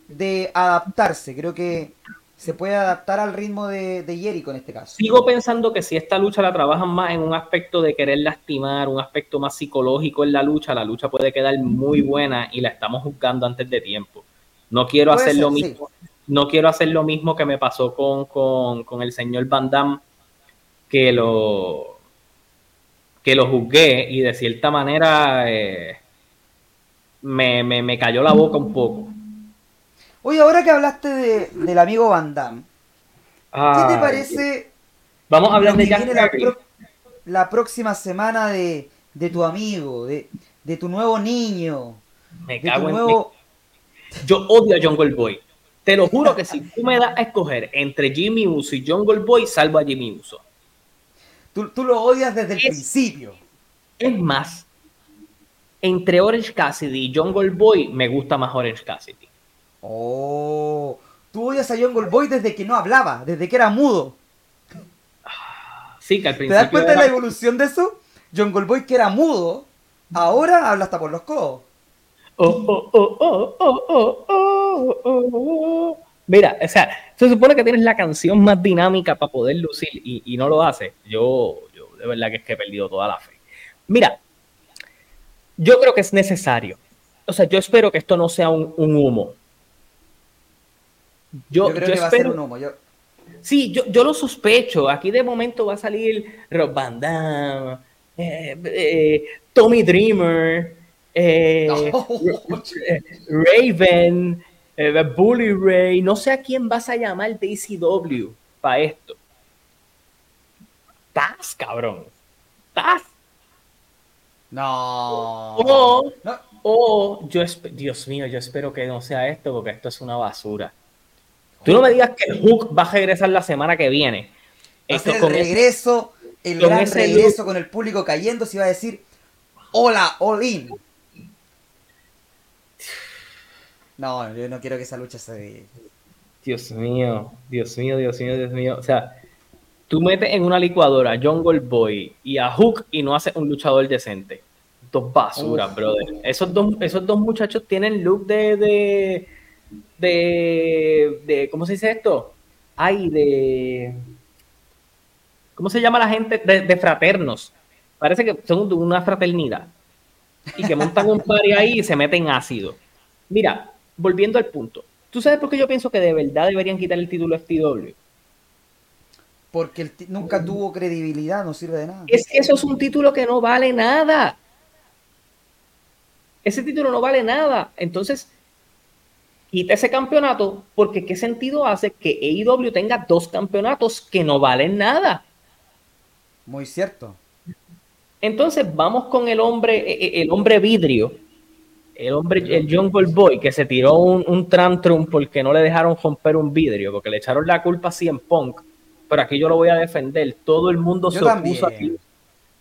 de, adaptarse. Creo que se puede adaptar al ritmo de, de Jericho en este caso. Sigo pensando que si esta lucha la trabajan más en un aspecto de querer lastimar, un aspecto más psicológico en la lucha, la lucha puede quedar muy buena y la estamos juzgando antes de tiempo. No quiero hacer lo mismo no quiero hacer lo mismo que me pasó con, el señor Van Damme, que lo, que lo juzgué y de cierta manera eh, me, cayó la boca un poco. Oye, ahora que hablaste de, del amigo Van Damme, ¿qué te parece? Vamos a hablar de Jack la, la, próxima semana de, tu amigo, de, tu nuevo niño. Me cago en Yo odio a Jungle Boy. Te lo juro que si tú me das a escoger entre Jimmy Uso y Jungle Boy, salvo a Jimmy Uso. Tú, lo odias desde el principio. Es más, entre Orange Cassidy y Jungle Boy, me gusta más Orange Cassidy. Oh, tú odias a Jungle Boy desde que no hablaba, desde que era mudo. Sí, que al principio. ¿Te das cuenta de la evolución de eso? Jungle Boy que era mudo, ahora habla hasta por los codos. Oh, oh, oh, oh, oh, oh, oh, oh, Mira, o sea, se supone que tienes la canción más dinámica para poder lucir y, no lo hace. Yo, yo de verdad que es que he perdido toda la fe. Mira, yo creo que es necesario. O sea, yo espero que esto no sea un, humo. Yo, creo que va a ser un humo. Sí, yo, yo lo sospecho. Aquí de momento va a salir Rob Van Damme, eh, eh, Tommy Dreamer, eh, Raven, Bully Ray. No sé a quién vas a llamar de ECW para esto. Taz, cabrón. Taz. No. O, o yo, Dios mío, yo espero que no sea esto porque esto es una basura. Tú no me digas que Hook va a regresar la semana que viene. Esto, el regreso, el gran regreso con el público cayendo, se iba a decir, hola, all in. No, yo no quiero que esa lucha se... Dios mío, Dios mío, Dios mío, Dios mío. O sea, tú metes en una licuadora a John Goldboy y a Hook y no haces un luchador decente. Dos basuras, brother. Esos dos, esos dos muchachos tienen look de de, ¿cómo se dice esto? Ay, de, ¿cómo se llama la gente? De, fraternos. Parece que son de una fraternidad. Y que montan un party ahí y se meten ácido. Mira, volviendo al punto. ¿Tú sabes por qué yo pienso que de verdad deberían quitar el título FTW? Porque nunca tuvo credibilidad, no sirve de nada. Es que eso es un título que no vale nada. Ese título no vale nada. Entonces, quita ese campeonato porque qué sentido hace que AEW tenga dos campeonatos que no valen nada. Muy cierto. Entonces vamos con el hombre, e, e, el hombre vidrio, el hombre, el Jungle Boy, que se tiró un, un tantrum porque no le dejaron romper un vidrio, porque le echaron la culpa así en Punk. Pero aquí yo lo voy a defender. Todo el mundo se opuso aquí.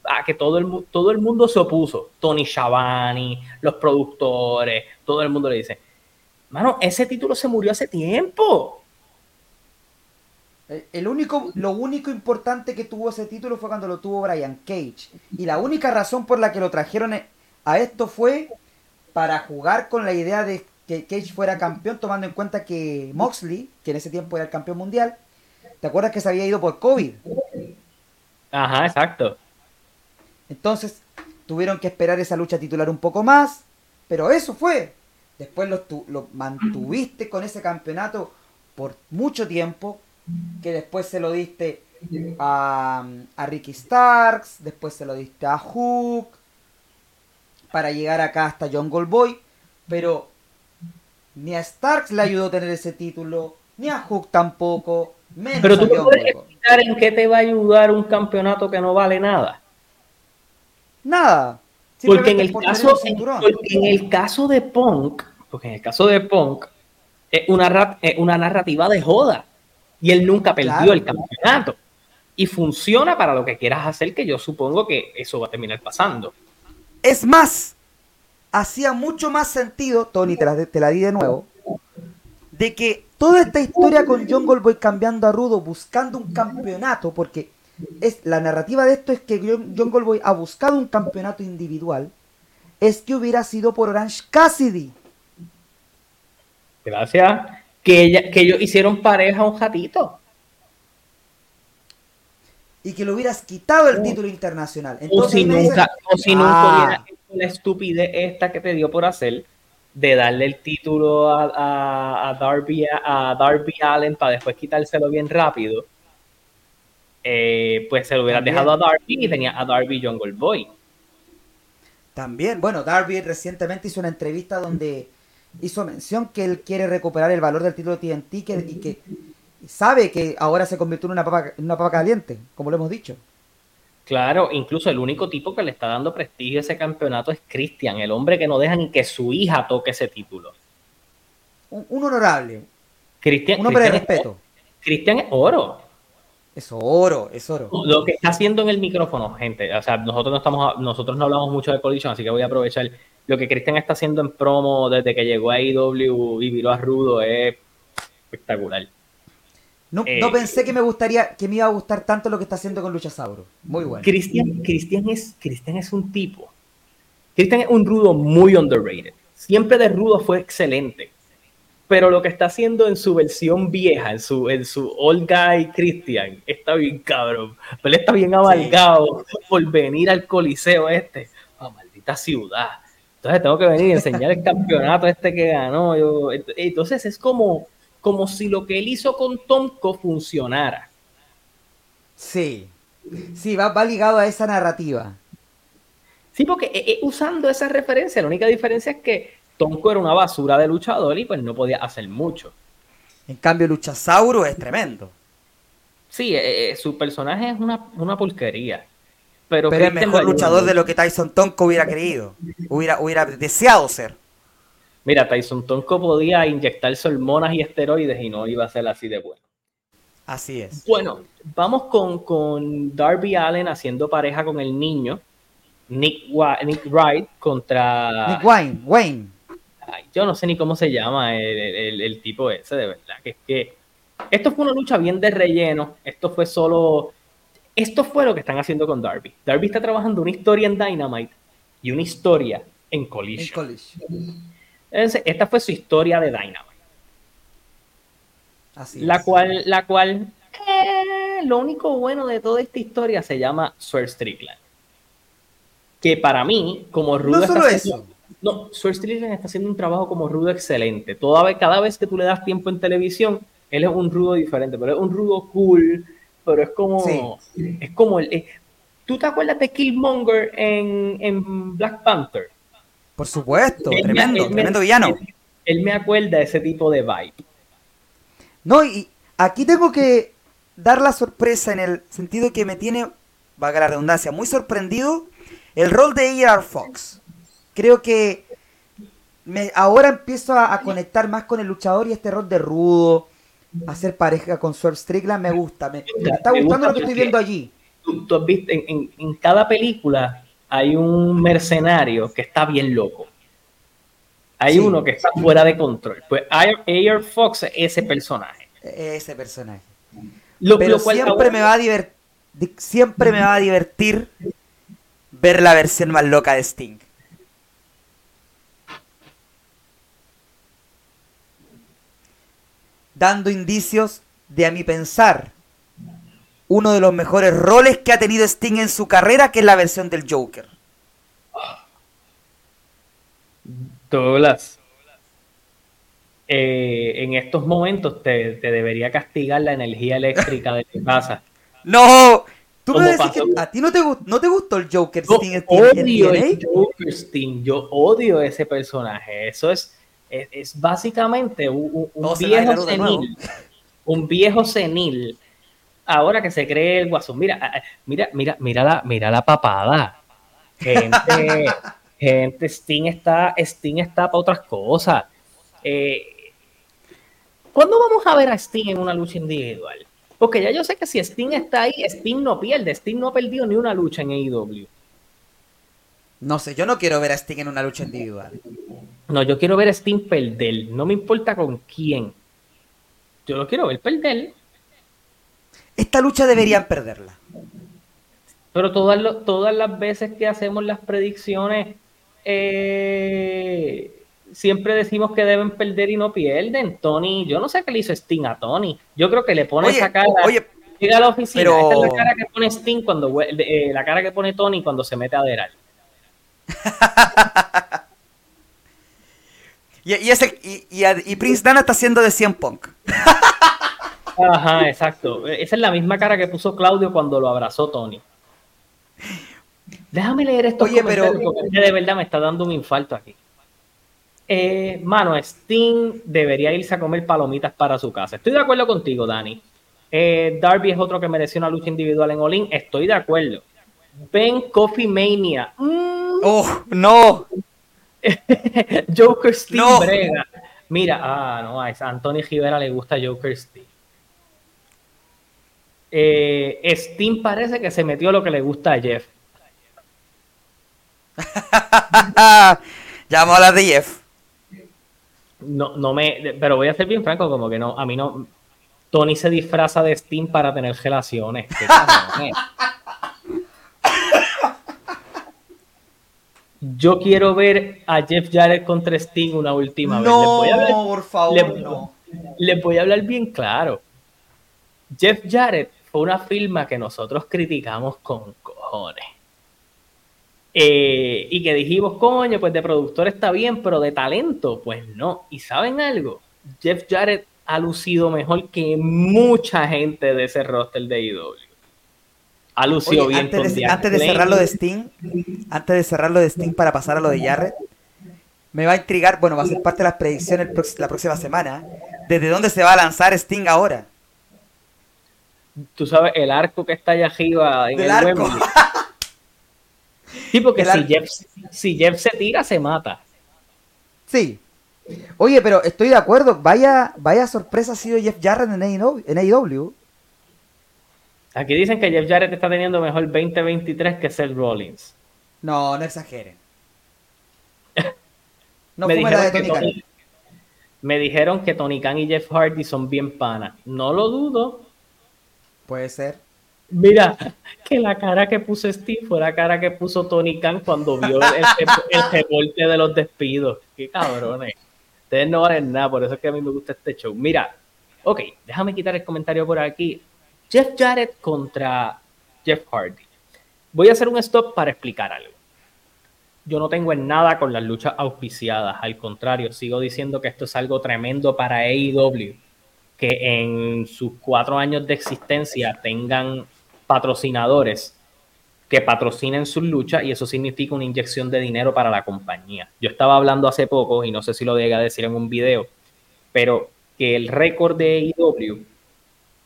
A que todo el, todo el mundo se opuso. Tony Schiavone, los productores, todo el mundo le dice Mano, ese título se murió hace tiempo. El único, lo único importante que tuvo ese título fue cuando lo tuvo Brian Cage. Y la única razón por la que lo trajeron a esto fue para jugar con la idea de que Cage fuera campeón, tomando en cuenta que Moxley, que en ese tiempo era el campeón mundial, ¿te acuerdas que se había ido por COVID? Ajá, exacto. Entonces tuvieron que esperar esa lucha titular un poco más, pero eso fue después lo, mantuviste con ese campeonato por mucho tiempo, que después se lo diste a, Ricky Starks, después se lo diste a Hook, para llegar acá hasta John Goldboy, pero ni a Starks le ayudó a tener ese título, ni a Hook tampoco, pero tú puedes explicar en qué te va a ayudar un campeonato que no vale nada. Nada. Porque en, el caso, porque en el caso de Punk, porque en el caso de Punk, es una, una narrativa de joda. Y él nunca perdió el campeonato. Y funciona para lo que quieras hacer, que yo supongo que eso va a terminar pasando. Es más, hacía mucho más sentido, Tony, te la, te la di de nuevo, de que toda esta historia con John Goldboy cambiando a Rudo, buscando un campeonato, porque es la narrativa de esto es que John, John Goldboy ha buscado un campeonato individual, es que hubiera sido por Orange Cassidy. Gracias. Que, ella, que ellos hicieron pareja un ratito. Y que le hubieras quitado el título internacional. o si nunca, o si nunca hubiera hecho la estupidez esta que te dio por hacer de darle el título a, a, Darby, a Darby Allen para después quitárselo bien rápido. Eh, pues se lo hubieras dejado a Darby y tenía a Darby Jungle Boy. También, bueno, Darby recientemente hizo una entrevista donde hizo mención que él quiere recuperar el valor del título de TNT que, y que sabe que ahora se convirtió en una papa, una papa caliente, como lo hemos dicho. Claro, incluso el único tipo que le está dando prestigio a ese campeonato es Christian, el hombre que no deja ni que su hija toque ese título. Un, honorable. Cristian, un hombre de respeto. Cristian es oro. Es oro, es oro. Lo que está haciendo en el micrófono, gente, o sea, nosotros no estamos, nosotros no hablamos mucho de Collision, así que voy a aprovechar lo que Cristian está haciendo en promo desde que llegó a IW y viró a Rudo es espectacular. No, no, eh, pensé que me gustaría, que me iba a gustar tanto lo que está haciendo con Luchasauro. Muy bueno. Cristian, Cristian es, Cristian es un tipo. Cristian es un rudo muy underrated. Siempre de rudo fue excelente. Pero lo que está haciendo en su versión vieja, en su, en su old guy Christian, está bien cabrón. Pero él está bien amargado por venir al coliseo este. Oh, maldita ciudad entonces tengo que venir y enseñar el campeonato este que ganó. Yo, entonces es como, como si lo que él hizo con Tomko funcionara. Sí, sí, va, va ligado a esa narrativa. Sí, porque eh, eh, usando esa referencia, la única diferencia es que Tonko era una basura de luchador y pues no podía hacer mucho. En cambio, Luchasauro es tremendo. Sí, eh, su personaje es una, una porquería. Pero, pero es mejor luchador de lo que Tyson Tonko hubiera querido, hubiera, hubiera deseado ser. Mira, Tyson Tonko podía inyectarse hormonas y esteroides y no iba a ser así de bueno. Así es. Bueno, vamos con, con Darby Allen haciendo pareja con el niño. Nick, Nick Wright contra. Nick Wayne. Wayne. yo no sé ni cómo se llama el, el, tipo ese, de verdad. Que es que. Esto fue una lucha bien de relleno. Esto fue solo. Esto fue lo que están haciendo con Darby. Darby está trabajando una historia en Dynamite y una historia en Collision. En Collision. Entonces, esta fue su historia de Dynamite. Así la cual, la cual, eh, lo único bueno de toda esta historia se llama Swerve Strickland. Que para mí, como Rudo. No solo eso. No, Swerve Strickland está haciendo un trabajo como Rudo excelente. Toda vez, cada vez que tú le das tiempo en televisión, él es un Rudo diferente, pero es un Rudo cool, pero es como. Es como el. Eh, ¿Tú te acuerdas de Killmonger en, en Black Panther? Por supuesto, tremendo, tremendo villano. Él, me acuerda de ese tipo de vibe. No, y aquí tengo que dar la sorpresa en el sentido que me tiene, valga la redundancia, muy sorprendido el rol de A.R. Fox. Creo que me, ahora empiezo a, conectar más con el luchador y este rol de rudo, hacer pareja con Swerve Strickland me gusta, me, está gustando lo que estoy viendo allí. Tú, has visto en, en, cada película hay un mercenario que está bien loco. Hay uno que está fuera de control. Pues Air Fox es ese personaje. Ese personaje. Pero siempre, me va a divertir, siempre me va a divertir ver la versión más loca de Sting. Dando indicios de, a mi pensar, uno de los mejores roles que ha tenido Sting en su carrera, que es la versión del Joker. Douglas, eh, en estos momentos te, debería castigar la energía eléctrica de tu casa. ¡No! ¿Tú me decís que a ti no te, no te gustó el Joker Sting? odio el Joker Sting. Yo odio ese personaje. Eso es, es, básicamente un, viejo senil. Un viejo senil ahora que se cree el guasón. Mira, mira, mira, mira la, mira la papada. Gente, gente, Sting está, Sting está para otras cosas. Eh, ¿Cuándo vamos a ver a Sting en una lucha individual? Porque ya yo sé que si Sting está ahí, Sting no pierde. Sting no ha perdido ni una lucha en AEW. No sé, yo no quiero ver a Sting en una lucha individual. No, yo quiero ver a Sting perder. No me importa con quién. Yo lo quiero ver perder esta lucha deberían perderla. Pero todas, todas las veces que hacemos las predicciones, eh, siempre decimos que deben perder y no pierden. Tony, yo no sé qué le hizo Sting a Tony. Yo creo que le pone esa cara. Oye, llega a la oficina. Esta es la cara que pone Sting cuando eh, la cara que pone Tony cuando se mete a Deral. y, y, y, Prince Dana está haciendo de 100 Punk. Ajá, exacto. Esa es la misma cara que puso Claudio cuando lo abrazó Tony. Déjame leer esto. Oye, pero de verdad me está dando un infarto aquí. Eh, mano, Sting debería irse a comer palomitas para su casa. Estoy de acuerdo contigo, Dani. Eh, Darby es otro que mereció una lucha individual en Olin. Estoy de acuerdo. Ben Coffee Mania. Mm. ¡Oh, no! Joker Brega. Mira, ah, no, a Anthony Rivera le gusta Joker Sting eh, Steam parece que se metió lo que le gusta a Jeff. vamos a hablar de Jeff. No, no me, pero voy a ser bien franco, como que no, a mí no. Tony se disfraza de Steam para tener relaciones. Yo quiero ver a Jeff Jarrett contra Steam una última vez. No, por favor, no. Les voy a hablar bien claro. Jeff Jarrett fue una firma que nosotros criticamos con cojones. Eh, y que dijimos, coño, pues de productor está bien, pero de talento, pues no. ¿Y saben algo? Jeff Jarrett ha lucido mejor que mucha gente de ese roster de IW. Ha lucido bien antes de, antes de cerrar de Sting, antes de cerrar lo de Sting para pasar a lo de Jarrett, me va a intrigar, bueno, va a ser parte de las predicciones la próxima semana, ¿desde dónde se va a lanzar Sting ahora? Tú sabes, el arco que está allá arriba en el arco. sí, porque si Jeff, si Jeff se tira, se mata. Sí. Oye, pero estoy de acuerdo. Vaya, vaya sorpresa ha sido Jeff Jarrett en AEW. Aquí dicen que Jeff Jarrett está teniendo mejor 2023 que Seth Rollins. No, no exageren. No me dijeron, de Tony Khan. me dijeron que Tony Khan y Jeff Hardy son bien panas. No lo dudo. Puede ser. Mira, que la cara que puso Steve fue la cara que puso Tony Khan cuando vio el, el, de los despidos. Qué cabrones. Ustedes no valen nada, por eso es que a mí me gusta este show. Mira, ok, déjame quitar el comentario por aquí. Jeff Jarrett contra Jeff Hardy. Voy a hacer un stop para explicar algo. Yo no tengo en nada con las luchas auspiciadas, al contrario, sigo diciendo que esto es algo tremendo para AEW, que en sus cuatro años de existencia tengan patrocinadores que patrocinen sus luchas y eso significa una inyección de dinero para la compañía. Yo estaba hablando hace poco, y no sé si lo llegué a decir en un video, pero que el récord de AEW,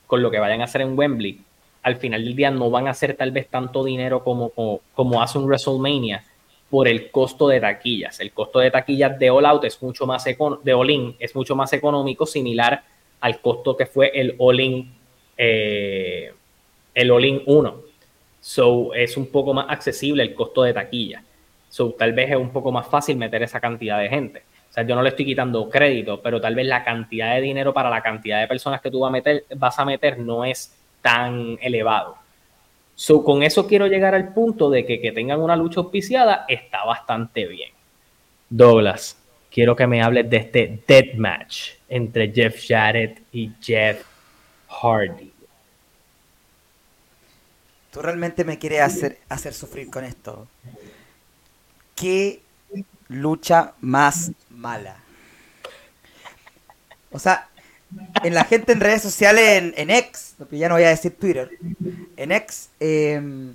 con lo que vayan a hacer en Wembley, al final del día no van a hacer tal vez tanto dinero como, como, como hace un WrestleMania, por el costo de taquillas. El costo de taquillas de All Out es mucho más de All In es mucho más económico, similar al costo que fue el All In, eh, el All In 1. So es un poco más accesible el costo de taquilla. So tal vez es un poco más fácil meter esa cantidad de gente. Sea, yo no le estoy quitando crédito, pero tal vez la cantidad de dinero para la cantidad de personas que tú vas a meter, no es tan elevado. Con eso quiero llegar al punto de que que tengan una lucha auspiciada está bastante bien. Douglas, quiero que me hables de este dead match entre Jeff Jarrett y Jeff Hardy. Tú realmente me quieres hacer, hacer sufrir con esto. ¿Qué lucha más mala? O sea, en la gente en redes sociales, en, en X, ya no voy a decir Twitter, en X, em,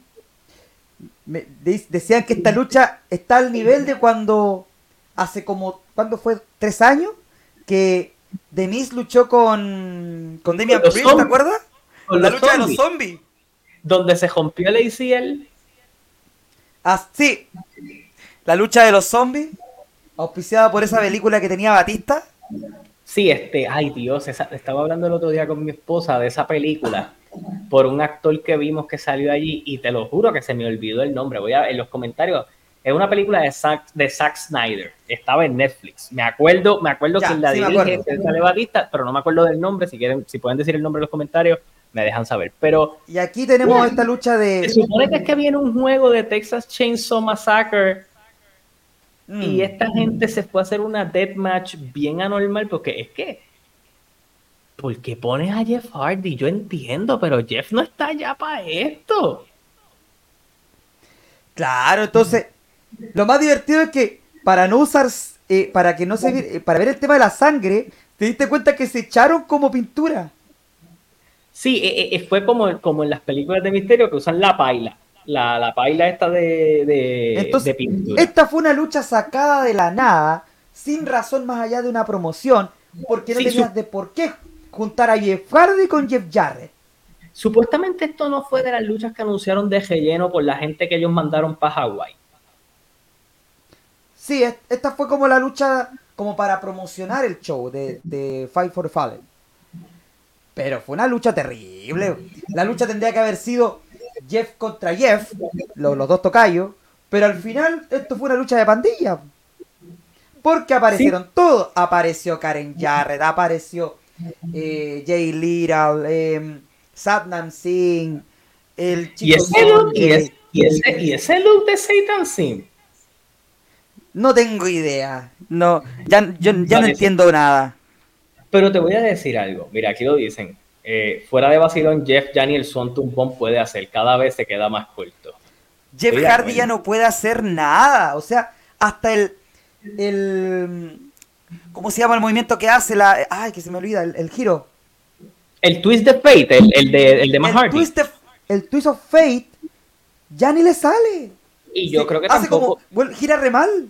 decían que esta lucha está al nivel de cuando hace como, ¿cuándo fue? ¿Tres años? Que Denise luchó con, con Damian Priest, ¿te acuerdas? la lucha de los zombies. Donde se rompió el ACL. Ah, sí. La lucha de los zombies, auspiciada por esa película que tenía Batista. Sí, este, ay Dios, estaba hablando el otro día con mi esposa de esa película por un actor que vimos que salió allí y te lo juro que se me olvidó el nombre. Voy a en los comentarios. Es una película de Zack, de Zack Snyder. Estaba en Netflix. Me acuerdo, me acuerdo quién la dirige, sale Batista, pero no me acuerdo del nombre. Si quieren, si pueden decir el nombre en los comentarios, me dejan saber. Pero y aquí tenemos esta lucha de. Se supone que es que viene un juego de Texas Chainsaw Massacre y mm. esta gente se fue a hacer una deathmatch bien anormal porque es que, ¿por qué pones a Jeff Hardy? Yo entiendo, pero Jeff no está ya para esto. Claro, entonces, lo más divertido es que para no usar, eh, para que no se, eh, para ver el tema de la sangre, te diste cuenta que se echaron como pintura. Sí, eh, fue como, como en las películas de misterio que usan la paila la, la paila esta de, de, pintura. Esta fue una lucha sacada de la nada, sin razón más allá de una promoción, porque no tenías de por qué juntar a Jeff Hardy con Jeff Jarrett. Supuestamente esto no fue de las luchas que anunciaron de relleno por la gente que ellos mandaron para Hawái. Sí, esta fue como la lucha como para promocionar el show de, de Fight for Fallen. Pero fue una lucha terrible. La lucha tendría que haber sido Jeff contra Jeff, los, dos tocayos, pero al final esto fue una lucha de pandilla. Porque aparecieron todos. Apareció Karen Jarrett, apareció eh, Jay Little, eh, Satnam Singh, el chico. ¿Y ese, look, y, ese, look de Satan Singh? No tengo idea. No, ya, yo, ya no entiendo nada. Pero te voy a decir algo. Mira, aquí lo dicen. Eh, fuera de vacilón, Jeff ya ni el Swanton Bomb puede hacer. Cada vez se queda más corto. Jeff Hardy ya no puede hacer nada. O sea, hasta el. el ¿Cómo se llama el movimiento que hace la. Ay, que se me olvida, el, giro. El twist de Fate, el, de, el de Matt el Twist el twist of Fate ya ni le sale. Y yo creo que hace tampoco... como. gira re mal.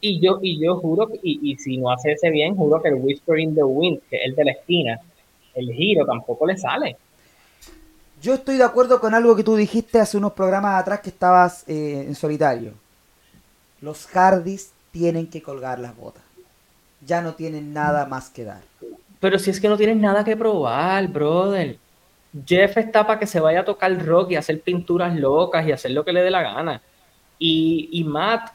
Y yo, y yo juro, y, y si no hace ese bien, juro que el Whisper in the Wind, que es el de la esquina, el giro tampoco le sale. Yo estoy de acuerdo con algo que tú dijiste hace unos programas atrás que estabas eh, en solitario. Los Hardys tienen que colgar las botas. Ya no tienen nada más que dar. Pero si es que no tienen nada que probar, brother. Jeff está para que se vaya a tocar rock y hacer pinturas locas y hacer lo que le dé la gana. Y, y Matt,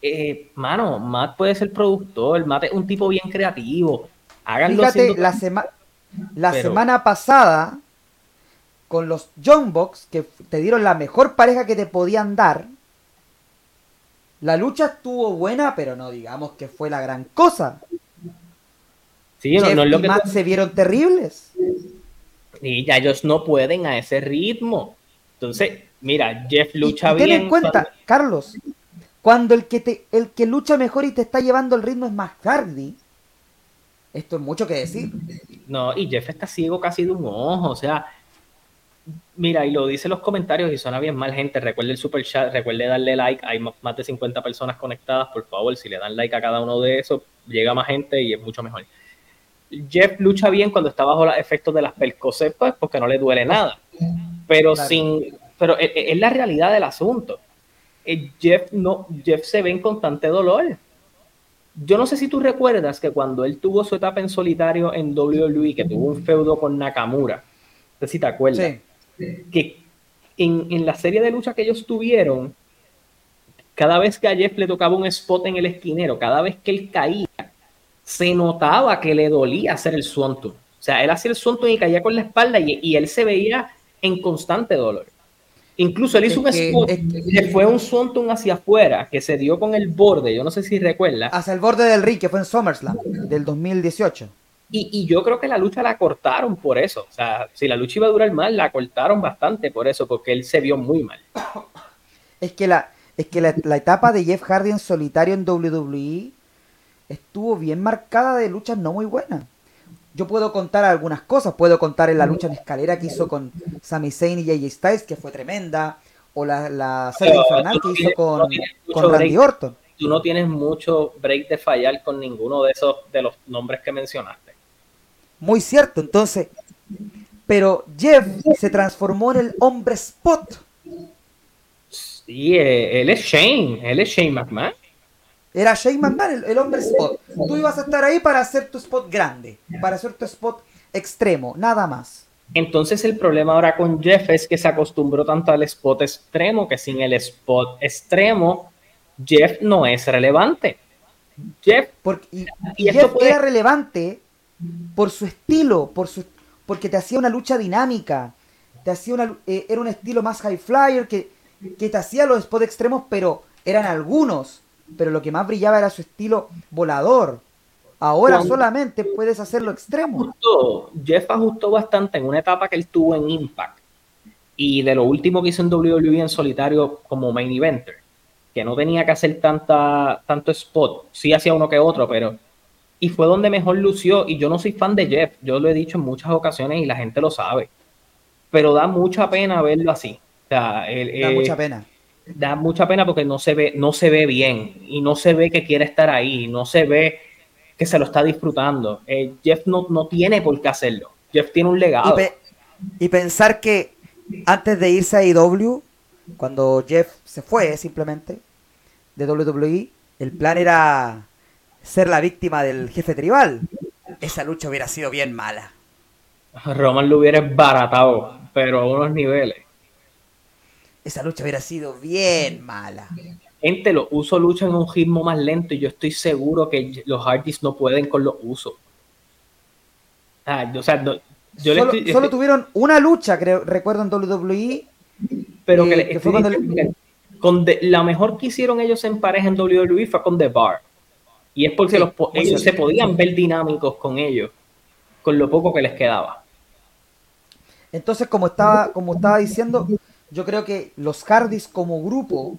eh, mano, Matt puede ser productor, Matt es un tipo bien creativo. Háganlo Fíjate, la, la semana pasada con los Young Bucks, que te dieron la mejor pareja que te podían dar, la lucha estuvo buena, pero no digamos que fue la gran cosa. Sí, no, no es lo y Matt se vieron terribles. Y ya ellos no pueden a ese ritmo. Entonces, mira, Jeff lucha bien. Ten en cuenta, Carlos, cuando el que, te, el que lucha mejor y te está llevando el ritmo es más Hardy, esto es mucho que decir. No, y Jeff está ciego casi de un ojo, o sea, Mira, y lo dice en los comentarios y suena bien mal, gente. Recuerde el super chat, recuerde darle like. Hay más de 50 personas conectadas. Por favor, si le dan like a cada uno de esos, llega más gente y es mucho mejor. Jeff lucha bien cuando está bajo los efectos de las percocepas porque no le duele nada. Pero sin. Pero e, e, es, la realidad del asunto. Eh, Jeff, no, Jeff se ve en constante dolor. Yo no sé si tú recuerdas que cuando él tuvo su etapa en solitario en WWE, que tuvo un feudo con Nakamura, no sé si te acuerdas que en, la serie de lucha que ellos tuvieron, cada vez que a Jeff le tocaba un spot en el esquinero, cada vez que él caía, se notaba que le dolía hacer el suonto. O sea, él hacía el suonto y caía con la espalda y, él se veía en constante dolor. Incluso él hizo un spot que, fue un suonto hacia afuera, que se dio con el borde, yo no sé si recuerda. Hacia el borde del ring, que fue en SummerSlam, del 2018. Y, yo creo que la lucha la cortaron por eso. O sea, si la lucha iba a durar mal, la cortaron bastante por eso, porque él se vio muy mal. Es que la, es que la, etapa de Jeff Hardy en solitario en WWE estuvo bien marcada de luchas no muy buenas. Yo puedo contar algunas cosas. Puedo contar en la lucha en escalera que hizo con Sami Zayn y AJ Styles, que fue tremenda. O la, la serie infernal que hizo con, con Randy Orton. Tú no tienes mucho break de fallar con ninguno de esos de los nombres que mencionaste. Muy cierto, entonces. Pero Jeff se transformó en el hombre spot. Sí, eh, él es Shane, él es Shane McMahon. Era Shane McMahon, el, hombre spot. Tú ibas a estar ahí para hacer tu spot grande, para hacer tu spot extremo, nada más. Entonces el problema ahora con Jeff es que se acostumbró tanto al spot extremo que sin el spot extremo Jeff no es relevante. Jeff Porque, y, Jeff era relevante por su estilo, por su, porque te hacía una lucha dinámica, te hacía una, eh, era un estilo más high flyer que, que te hacía los spots extremos, pero eran algunos, pero lo que más brillaba era su estilo volador. Ahora solamente puedes hacerlo extremo. Jeff ajustó bastante en una etapa que él tuvo en Impact y de lo último que hizo en WWE en solitario como main eventer, que no tenía que hacer tanta, tanto spot, sí hacía uno que otro, pero y fue donde mejor lució. Y yo no soy fan de Jeff, yo lo he dicho en muchas ocasiones y la gente lo sabe. Pero da mucha pena verlo así. da eh, mucha pena. Da mucha pena porque no se ve, no se ve bien y no se ve que quiere estar ahí, no se ve que se lo está disfrutando. Eh, Jeff no, no, tiene por qué hacerlo. Jeff tiene un legado. Y, pensar que antes de irse a IW, cuando Jeff se fue simplemente de WWE, el plan era ser la víctima del jefe tribal. Esa lucha hubiera sido bien mala. Roman lo hubiera baratado, pero a unos niveles. Esa lucha hubiera sido bien mala. Gente, los usos luchan en un ritmo más lento y yo estoy seguro que los Hardys no pueden con los usos. o sea, yo solo, tuvieron una lucha, creo, recuerdo en WWE. Pero que, eh, fue cuando con la mejor que hicieron ellos en pareja en WWE fue con The Bar. Y es porque los, ellos se podían ver dinámicos con ellos, con lo poco que les quedaba. Entonces, como estaba, como estaba diciendo, yo creo que los Hardys como grupo,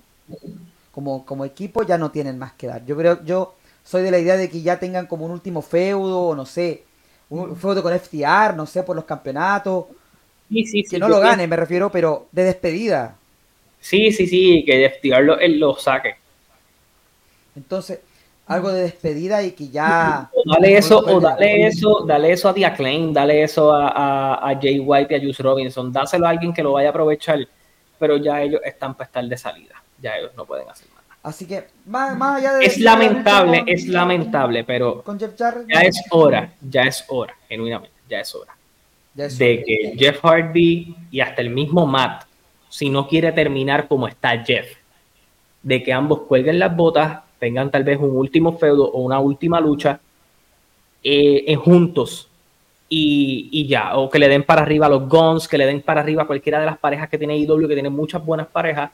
como, como equipo, ya no tienen más que dar. Yo creo, yo soy de la idea de que ya tengan como un último feudo, o no sé, un feudo con FTR, no sé, por los campeonatos. Sí, sí, que no lo gane, me refiero, pero de despedida. Sí, sí, sí, que FTR lo, él lo saque. Entonces, algo de despedida y que ya. O dale eso, o dale eso, dale eso a Acclaim, dale eso a, a, Jay White y a Juice Robinson, dáselo a alguien que lo vaya a aprovechar, pero ya ellos están para estar de salida, ya ellos no pueden hacer nada. Así que, más, allá de. Es lamentable, es lamentable, pero. ya es hora, ya es hora, genuinamente, ya es hora. de que Jeff Hardy y hasta el mismo Matt, si no quiere terminar como está Jeff, de que ambos cuelguen las botas tengan tal vez un último feudo o una última lucha eh, juntos y, ya, o que le den para arriba a los Guns, que le den para arriba a cualquiera de las parejas que tiene IW, que tiene muchas buenas parejas,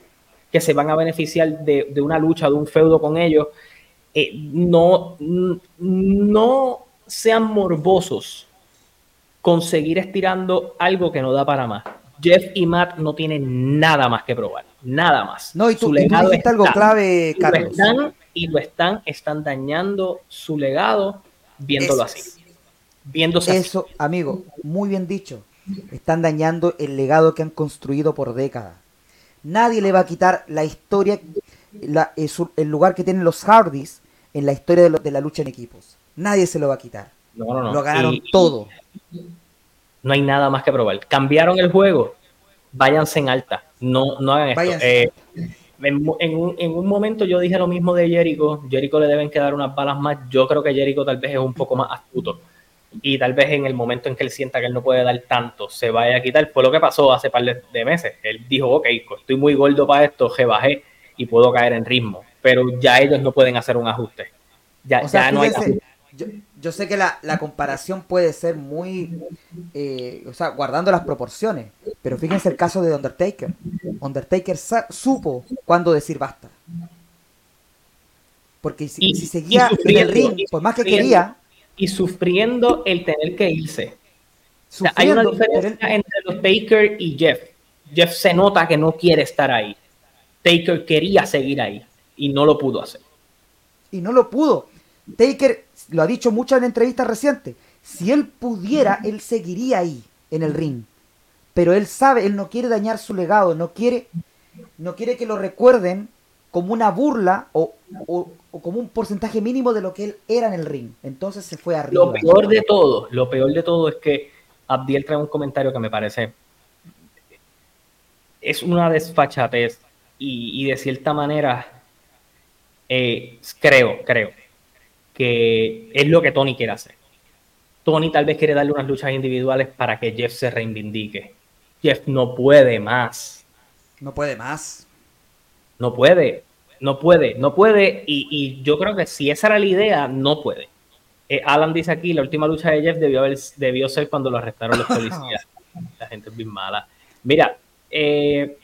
que se van a beneficiar de, una lucha, de un feudo con ellos. Eh, no, no sean morbosos con seguir estirando algo que no da para más. Jeff y Matt no tienen nada más que probar, nada más. No, y tú, Su legado algo clave, Carlos y lo están, están dañando su legado viéndolo así. Viéndose Eso, amigo, muy bien dicho. Están dañando el legado que han construido por décadas. Nadie le va a quitar la historia, la, el lugar que tienen los Hardys en la historia de, la lucha en equipos. Nadie se lo va a quitar. No, no, no. Lo ganaron todo. No hay nada más que probar. Cambiaron el juego. Váyanse en alta. No, no hagan esto en, un, momento yo dije lo mismo de Jericho. Jericho le deben quedar unas balas más. Yo creo que Jericho tal vez es un poco más astuto. Y tal vez en el momento en que él sienta que él no puede dar tanto, se vaya a quitar. Fue lo que pasó hace par de, meses. Él dijo, ok, estoy muy gordo para esto, bajé y puedo caer en ritmo. Pero ya ellos no pueden hacer un ajuste. Ya, ya no hay yo sé que la, comparación puede ser muy, eh, o sea, guardando las proporciones, pero fíjense el caso de Undertaker. Undertaker supo cuándo decir basta. Porque si, seguía en el ring, por más que quería... Y sufriendo el tener que irse. hay una diferencia entre los Taker y Jeff. Jeff se nota que no quiere estar ahí. Taker quería seguir ahí y no lo pudo hacer. Y no lo pudo. Taker lo ha dicho mucho en entrevistas recientes, si él pudiera, él seguiría ahí, en el ring. Pero él sabe, él no quiere dañar su legado, no quiere, no quiere que lo recuerden como una burla o, como un porcentaje mínimo de lo que él era en el ring. Entonces se fue arriba. Lo peor de todo, lo peor de todo es que Abdiel trae un comentario que me parece es una desfachatez y, de cierta manera eh, creo, creo que es lo que Tony quiere hacer. Tony tal vez quiere darle unas luchas individuales para que Jeff se reivindique. Jeff no puede más. No puede más. No puede, no puede, no puede. Y, yo creo que si esa era la idea, no puede. Eh, Alan dice aquí, la última lucha de Jeff debió, haber, debió ser cuando lo arrestaron los policías. la gente es bien mala. Mira, eh,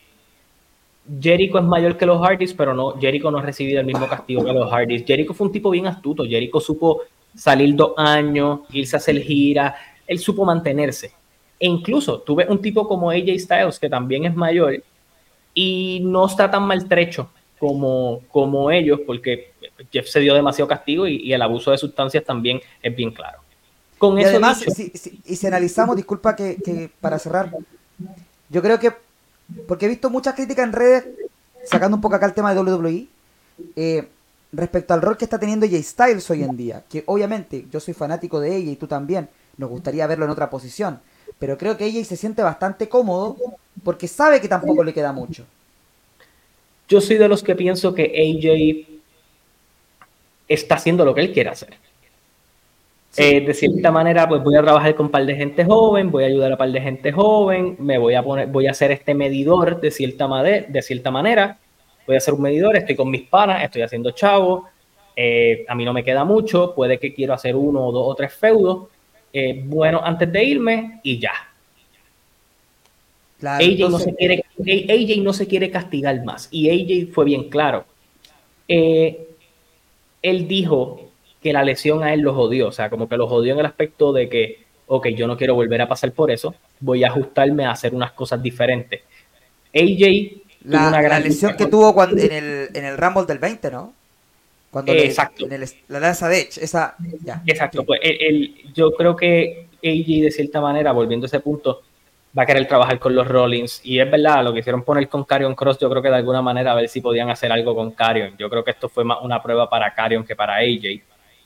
Jericho es mayor que los Hardys, pero no, Jericho no ha recibido el mismo castigo que los Hardys. Jericho fue un tipo bien astuto. Jericho supo salir dos años, irse a hacer gira. Él supo mantenerse. E incluso tuve un tipo como AJ Styles, que también es mayor, y no está tan maltrecho como, como ellos, porque Jeff se dio demasiado castigo y, el abuso de sustancias también es bien claro. Con y además, si, y si analizamos, disculpa que para cerrar, yo creo que porque he visto muchas críticas en redes, sacando un poco acá el tema de WWE, eh, respecto al rol que está teniendo Jay Styles hoy en día. Que obviamente yo soy fanático de ella y tú también. Nos gustaría verlo en otra posición. Pero creo que ella se siente bastante cómodo porque sabe que tampoco le queda mucho. Yo soy de los que pienso que AJ está haciendo lo que él quiere hacer. Eh, de cierta manera, pues voy a trabajar con un par de gente joven, voy a ayudar a un par de gente joven, me voy a poner, voy a hacer este medidor de cierta, de cierta manera, voy a hacer un medidor, estoy con mis panas, estoy haciendo chavo, eh, a mí no me queda mucho, puede que quiero hacer uno o dos o tres feudos, eh, bueno, antes de irme y ya. AJ, no se quiere, AJ no se quiere castigar más y AJ fue bien claro. él dijo que la lesión a él lo jodió, o sea, como que lo jodió en el aspecto de que, ok, yo no quiero volver a pasar por eso, voy a ajustarme a hacer unas cosas diferentes. AJ la, una gran lesión que tuvo cuando, en, el, en el Rumble del 20, ¿no? Cuando Exacto. la lanza de Edge, esa. Exacto, pues el, yo creo que AJ, de cierta manera, volviendo a ese punto, va a querer trabajar con los Rollins. Y es verdad, lo que hicieron poner con Carion Cross, yo creo que de alguna manera a ver si podían hacer algo con Carion. Yo creo que esto fue más una prueba para Carion que para AJ.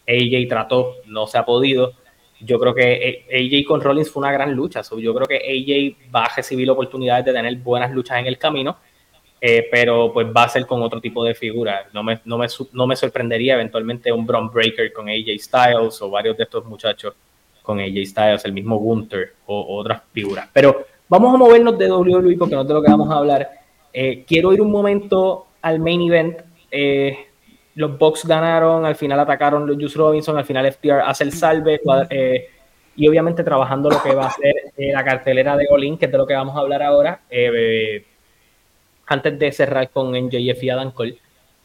AJ trató, no se ha podido. Yo creo que AJ con Rollins fue una gran lucha. yo creo que AJ va a recibir oportunidades de tener buenas luchas en el camino. Eh, pero pues va a ser con otro tipo de figura. No me, no, me, no me sorprendería eventualmente un Braun Breaker con AJ Styles o varios de estos muchachos con AJ Styles, el mismo Gunther o, otras figuras. Pero vamos a movernos de WWE porque no es de lo que vamos a hablar. Eh, quiero ir un momento al main event. Eh, los Bucks ganaron, al final atacaron los Juice Robinson, al final FTR hace el salve eh, y obviamente trabajando lo que va a ser la cartelera de Olin, que es de lo que vamos a hablar ahora. antes de cerrar con NJF y Adam Cole.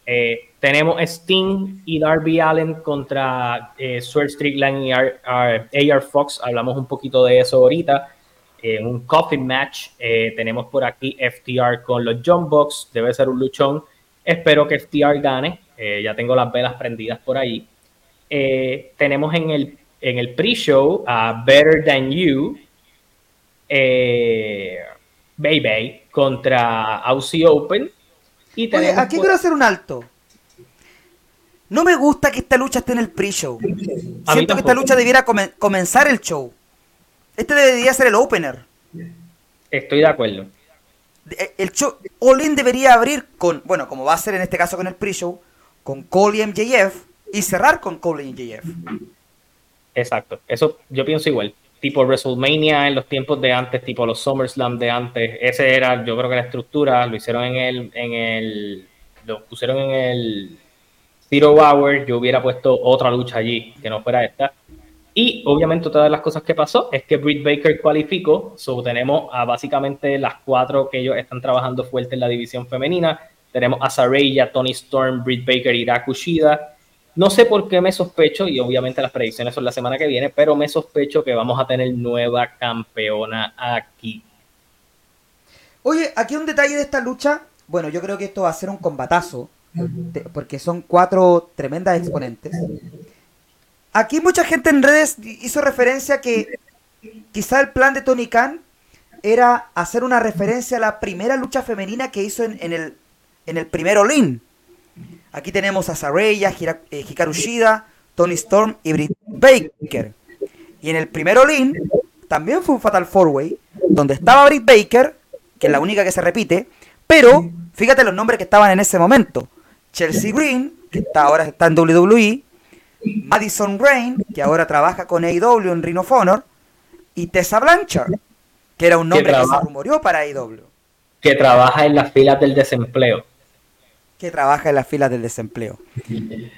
Eh, tenemos Sting y Darby Allen contra eh, Swerve Strickland y AR Fox. Hablamos un poquito de eso ahorita. En un coffin match. Eh, tenemos por aquí FTR con los John Box. Debe ser un luchón. Espero que FTR gane. Eh, ya tengo las velas prendidas por ahí. tenemos en el, en el pre-show a Better Than You. Baby contra Aussie Open Oye, aquí quiero hacer un alto. No me gusta que esta lucha esté en el pre-show. Siento que esta lucha debiera comenzar el show. Este debería ser el opener. Estoy de acuerdo. Eh, el show, All debería abrir con, bueno, como va a ser en este caso con el pre-show, con Cole y MJF y cerrar con Cole y MJF. Exacto, eso yo pienso igual. Tipo WrestleMania en los tiempos de antes, tipo los SummerSlam de antes, ese era, yo creo que la estructura, lo hicieron en el, en el, lo pusieron en el Zero Hour, yo hubiera puesto otra lucha allí que no fuera esta. Y obviamente otra de las cosas que pasó es que Britt Baker cualificó, so, tenemos a básicamente las cuatro que ellos están trabajando fuerte en la división femenina. Tenemos a Saraya, Tony Storm, Britt Baker y Rakushida. No sé por qué me sospecho, y obviamente las predicciones son la semana que viene, pero me sospecho que vamos a tener nueva campeona aquí. Oye, aquí un detalle de esta lucha. Bueno, yo creo que esto va a ser un combatazo, porque son cuatro tremendas exponentes. Aquí mucha gente en redes hizo referencia que quizá el plan de Tony Khan era hacer una referencia a la primera lucha femenina que hizo en, el, en el primer Olin. Aquí tenemos a Saraya, eh, Hikaru Shida, Tony Storm y Britt Baker. Y en el primer Olin también fue un Fatal Four Way, donde estaba Britt Baker, que es la única que se repite, pero fíjate los nombres que estaban en ese momento. Chelsea Green, que está, ahora está en WWE, Madison Rain, que ahora trabaja con AEW en Ring of Honor, y Tessa Blanchard, que era un nombre que, que se rumoreó para AEW. Que trabaja en las filas del desempleo que trabaja en las filas del desempleo.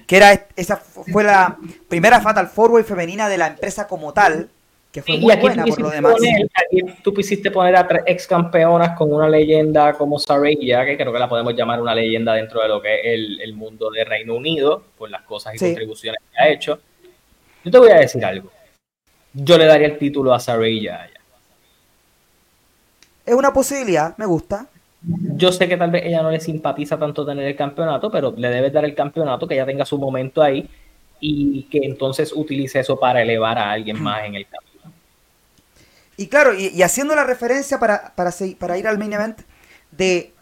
Que era esa fue la primera Fatal Four femenina de la empresa como tal, que fue muy buena por lo demás. aquí tú quisiste poner a tres ex campeonas con una leyenda como Saraya, que creo que la podemos llamar una leyenda dentro de lo que es el, mundo de Reino Unido, por las cosas y contribuciones que ha hecho. Yo te voy a decir algo. Yo le daría el título a Saraya. Es una posibilidad, me gusta. Yo sé que tal vez ella no le simpatiza tanto tener el campeonato, pero le debes dar el campeonato, que ella tenga su momento ahí y que entonces utilice eso para elevar a alguien más en el campeonato. Y claro, y, haciendo la referencia para, para, ir al main event de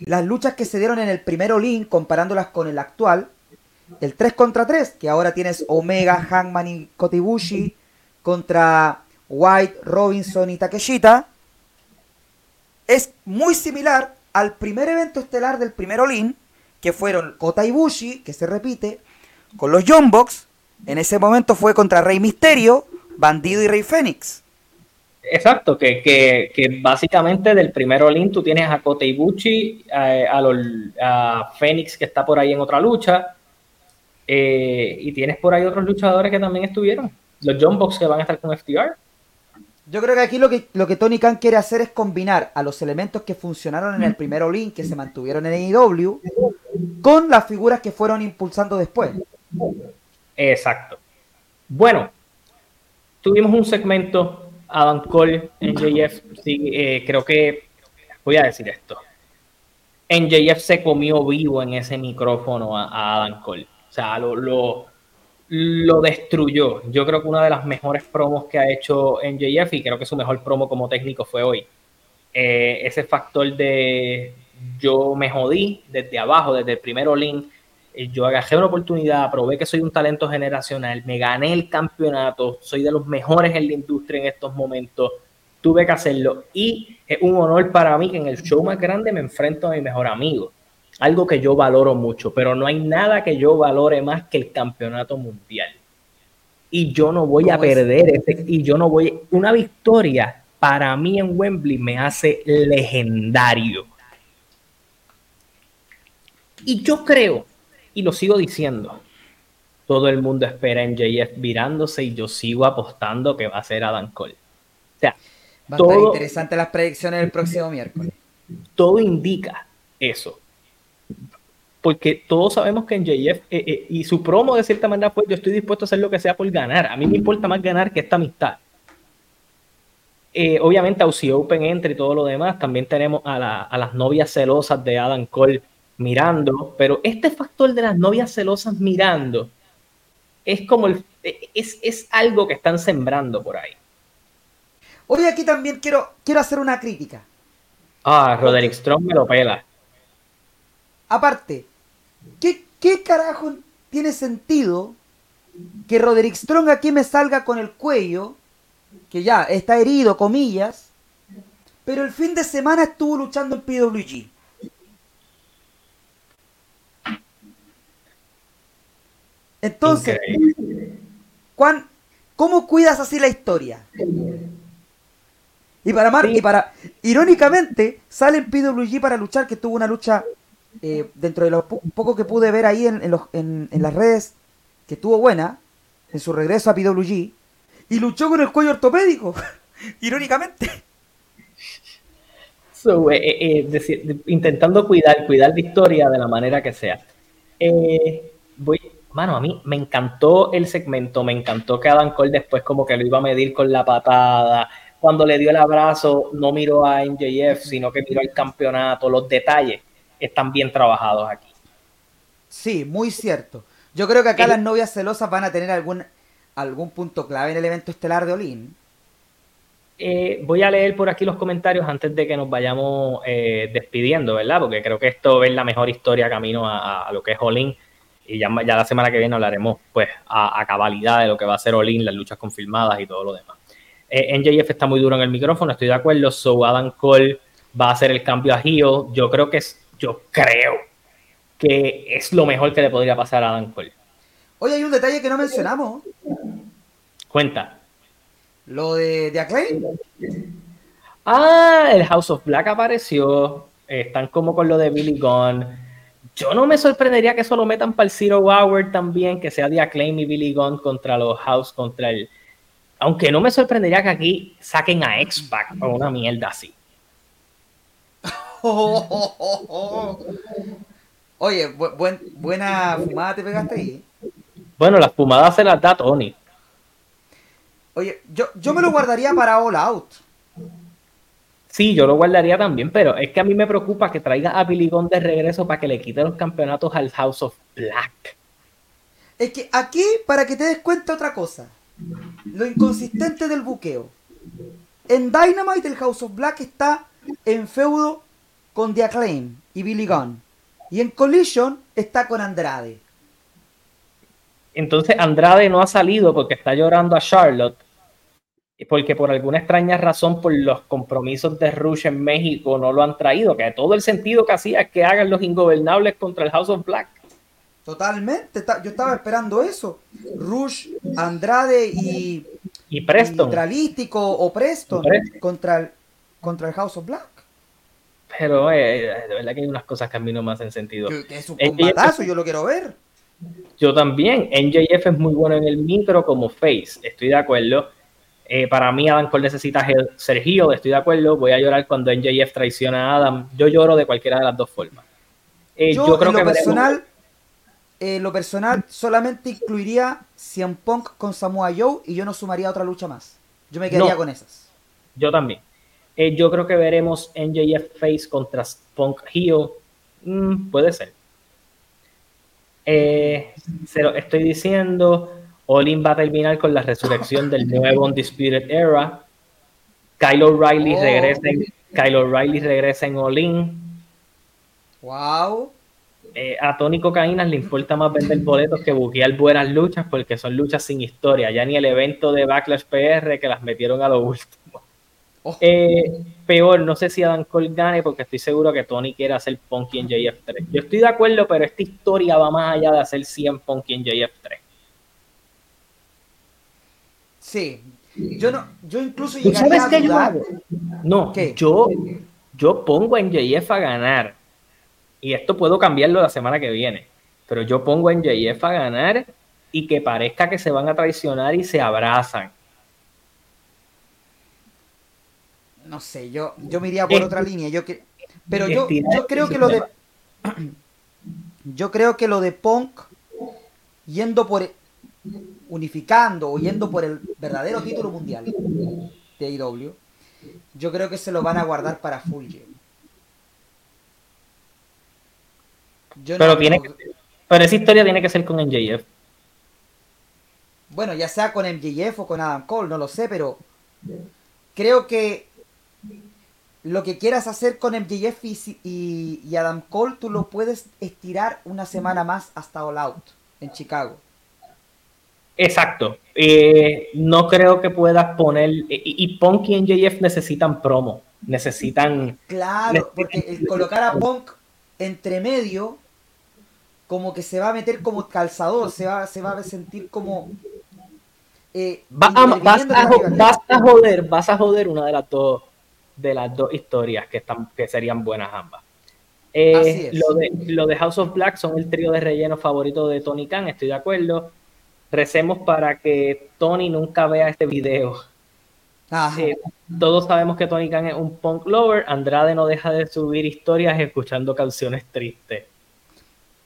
las luchas que se dieron en el primer Olin, comparándolas con el actual, el 3 contra 3, que ahora tienes Omega, Hangman y Kotibushi contra White, Robinson y Takeshita es muy similar al primer evento estelar del primer Olin, que fueron Kota Ibushi, que se repite, con los John Box. En ese momento fue contra Rey Misterio, Bandido y Rey Fénix. Exacto, que, que, básicamente del primer Olin tú tienes a Kota Ibushi, a, a, Fénix que está por ahí en otra lucha, eh, y tienes por ahí otros luchadores que también estuvieron. Los John que van a estar con FTR. Yo creo que aquí lo que, lo que Tony Khan quiere hacer es combinar a los elementos que funcionaron en el primer Olin, que se mantuvieron en AEW, con las figuras que fueron impulsando después. Exacto. Bueno, tuvimos un segmento, Adam Cole, NJF, sí, eh, creo que, voy a decir esto, NJF se comió vivo en ese micrófono a, Adam Cole. O sea, lo, lo, lo destruyó. Yo creo que una de las mejores promos que ha hecho MJF y creo que su mejor promo como técnico fue hoy. Eh, ese factor de yo me jodí desde abajo, desde el primero link, eh, yo agarré una oportunidad, probé que soy un talento generacional, me gané el campeonato, soy de los mejores en la industria en estos momentos, tuve que hacerlo y es un honor para mí que en el show más grande me enfrento a mi mejor amigo, algo que yo valoro mucho, pero no hay nada que yo valore más que el campeonato mundial. Y yo no voy a perder ese, y yo no voy, una victoria para mí en Wembley me hace legendario. Y yo creo y lo sigo diciendo. Todo el mundo espera en JF virándose y yo sigo apostando que va a ser Adam Cole. O sea, va a todo, estar interesante las predicciones del próximo miércoles. Todo indica eso. Porque todos sabemos que en JF eh, eh, y su promo de cierta manera fue yo estoy dispuesto a hacer lo que sea por ganar. A mí me importa más ganar que esta amistad. Eh, obviamente Aussie Open entre y todo lo demás. También tenemos a, a, las novias celosas de Adam Cole mirando, pero este factor de las novias celosas mirando es como el, es, es algo que están sembrando por ahí. Oye, aquí también quiero, quiero hacer una crítica. Ah, Roderick Strong me lo pela. Aparte, ¿qué, ¿qué carajo tiene sentido que Roderick Strong aquí me salga con el cuello, que ya está herido, comillas, pero el fin de semana estuvo luchando en PWG? Entonces, Juan, ¿cómo cuidas así la historia? Y para Mar, y para, irónicamente, sale en PWG para luchar, que tuvo una lucha eh, dentro de lo poco que pude ver ahí en, las redes, que estuvo buena, en su regreso a PWG, y luchó con el cuello ortopédico, irónicamente. So, eh, eh, intentando cuidar, cuidar la historia de la manera que sea. voy, mano, a mí me encantó el segmento, me encantó que Adam Cole después como que lo iba a medir con la patada. Cuando le dio el abrazo, no miró a MJF, sino que miró el campeonato. Los detalles están bien trabajados aquí. Sí, muy cierto. Yo creo que acá las novias celosas van a tener algún, algún punto clave en el evento estelar de Olin. Eh, voy a leer por aquí los comentarios antes de que nos vayamos eh, despidiendo, ¿verdad? Porque creo que esto es la mejor historia camino a, a lo que es Olin y ya, ya, la semana que viene hablaremos pues a, cabalidad de lo que va a ser Olin, las luchas confirmadas y todo lo demás. Eh, NJF está muy duro en el micrófono, estoy de acuerdo. So Adam Cole va a hacer el cambio a Gio. Yo creo que es, yo creo que es lo mejor que le podría pasar a Adam Cole. Oye, hay un detalle que no mencionamos. Cuenta. Lo de, de Acclaim. Ah, el House of Black apareció. Están como con lo de Billy Gunn yo no me sorprendería que eso lo metan para el Zero Hour también, que sea de Acclaim y Billy Gunn contra los House, contra el. Aunque no me sorprendería que aquí saquen a X-Pac o una mierda así. Oye, buena fumada te pegaste ahí. Bueno, las fumadas se las da Tony. Oye, yo, yo me lo guardaría para All Out. Sí, yo lo guardaría también, pero es que a mí me preocupa que traiga a Billy Gunn de regreso para que le quite los campeonatos al House of Black. Es que aquí, para que te des cuenta otra cosa, lo inconsistente del buqueo. En Dynamite el House of Black está en feudo con The Acclaim y Billy Gunn. Y en Collision está con Andrade. Entonces Andrade no ha salido porque está llorando a Charlotte porque por alguna extraña razón, por los compromisos de Rush en México, no lo han traído, que todo el sentido que hacía es que hagan los ingobernables contra el House of Black. Totalmente, yo estaba esperando eso. Rush, Andrade y, y Preston. o Preston, Contra, el, contra el House of Black. Pero eh, de verdad que hay unas cosas que a mí no me hacen sentido. es un combatazo, yo lo quiero ver. Yo también. NJF es muy bueno en el micro como face, estoy de acuerdo eh, para mí, Adam Cole necesita ser heel, estoy de acuerdo. Voy a llorar cuando NJF traiciona a Adam. Yo lloro de cualquiera de las dos formas. Eh, yo, creo en lo que personal, eh, lo personal solamente incluiría CM Punk con Samoa Joe y yo no sumaría otra lucha más. Yo me quedaría con esas. Yo también. Yo creo que veremos NJF Face contra Punk Heel. Mm, puede ser. Eh, se lo estoy diciendo. Olin va a terminar con la resurrección del nuevo Undisputed Era. Kyle O'Reilly Oh. regresa en, Kyle O'Reilly regresa en Olin. Wow. Eh, a Tony Cocaínas le importa más vender boletos que buquear buenas luchas porque son luchas sin historia. Ya ni el evento de Backlash PR que las metieron a lo último. Oh. Eh, peor, no sé si Adam Cole gane porque estoy seguro que Tony quiere hacer Punky en JF3. Yo estoy de acuerdo, pero esta historia va más allá de hacer 100 Punky en JF3. Sí. Yo no, yo incluso ¿Tú sabes a qué yo hago? No, ¿Qué? yo, yo pongo a NJF a ganar. Y esto puedo cambiarlo la semana que viene. Pero yo pongo a NJF a ganar y que parezca que se van a traicionar y se abrazan. No sé, yo, yo me iría por otra línea. Yo que, pero yo, yo creo que lo de. Yo creo que lo de Punk yendo por unificando o yendo por el verdadero título mundial de AEW, yo creo que se lo van a guardar para Full Gear. Yo Pero no- tiene que- Pero esa historia tiene que ser con NJF. Bueno, ya sea con MJF o con Adam Cole, no lo sé, pero creo que lo que quieras hacer con MJF y, y- y Adam Cole, tú lo puedes estirar una semana más hasta All Out en Chicago. Exacto. Eh, no creo que puedas poner. Y, y Punk y NJF necesitan promo. Necesitan. Claro, porque el colocar a Punk entre medio, como que se va a meter como calzador, se va, se va a sentir como... eh, Va- vas, a, rivalidad. vas a joder, vas a joder una de las dos de las dos historias que están que serían buenas ambas. Eh. Lo, de, lo de House of Black son el trío de relleno favorito de Tony Khan, estoy de acuerdo. Recemos para que Tony nunca vea este video. Ajá. Eh, todos sabemos que Tony Khan es un punk lover. Andrade no deja de subir historias escuchando canciones tristes.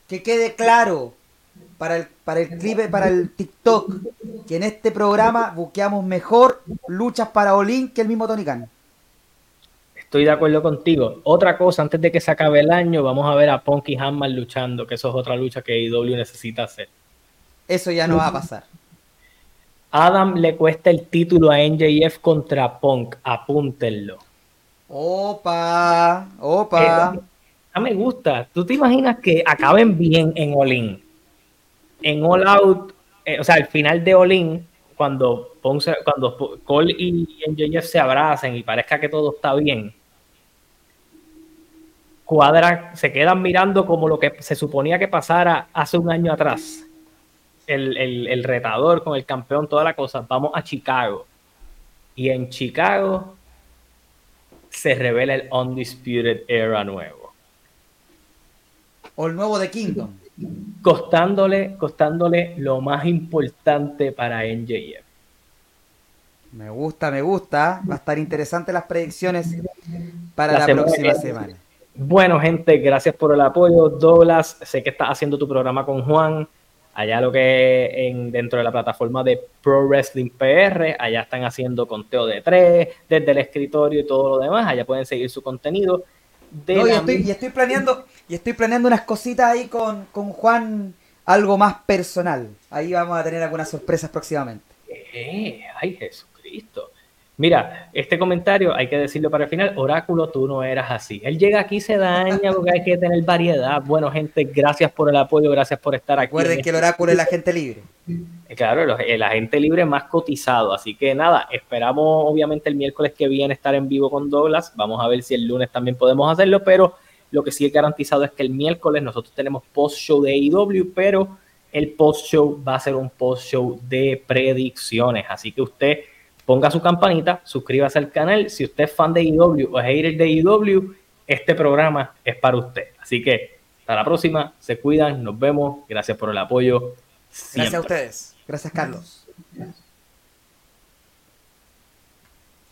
Que quede claro para el, para el clip, para el TikTok, que en este programa buqueamos mejor luchas para Olin que el mismo Tony Khan. Estoy de acuerdo contigo. Otra cosa, antes de que se acabe el año, vamos a ver a Punk y Hammer luchando, que eso es otra lucha que AEW necesita hacer. Eso ya no va a pasar. Adam le cuesta el título a NJF contra Punk, apúntenlo. Opa, opa. Eh, me gusta. ¿Tú te imaginas que acaben bien en All In? En All Out, eh, o sea, al final de All In, cuando, Punk se- cuando Cole y NJF se abracen y parezca que todo está bien, cuadra, se quedan mirando como lo que se suponía que pasara hace un año atrás. El, el- el retador con el campeón, toda la cosa. Vamos a Chicago. Y en Chicago se revela el Undisputed Era nuevo. O el nuevo de Kingdom. Costándole, costándole lo más importante para NJF. Me gusta, me gusta. Va a estar interesante las predicciones para La la, semana próxima semana. Bueno, gente, gracias por el apoyo. Douglas, sé que estás haciendo tu programa con Juan. Allá lo que en, dentro de la plataforma de Pro Wrestling PR, allá están haciendo conteo de tres, desde el escritorio y todo lo demás. Allá pueden seguir su contenido. De No, y, estoy, y estoy planeando, y estoy planeando unas cositas ahí con, con Juan, algo más personal. Ahí vamos a tener algunas sorpresas próximamente. Eh, ay, Jesucristo. Mira, este comentario hay que decirlo para el final. Oráculo, tú no eras así. Él llega aquí y se daña porque hay que tener variedad. Bueno, gente, gracias por el apoyo, gracias por estar aquí. Recuerden que el oráculo es la gente libre. Eh, Claro, el agente libre más cotizado. Así que nada, esperamos obviamente el miércoles que viene estar en vivo con Douglas. Vamos a ver si el lunes también podemos hacerlo, pero lo que sí es garantizado es que el miércoles nosotros tenemos post-show de AEW, pero el post-show va a ser un post-show de predicciones. Así que usted ponga su campanita, suscríbase al canal. Si usted es fan de AEW o es hater de AEW, este programa es para usted. Así que hasta la próxima, se cuidan, nos vemos. Gracias por el apoyo. Gracias a ustedes. Gracias, Carlos.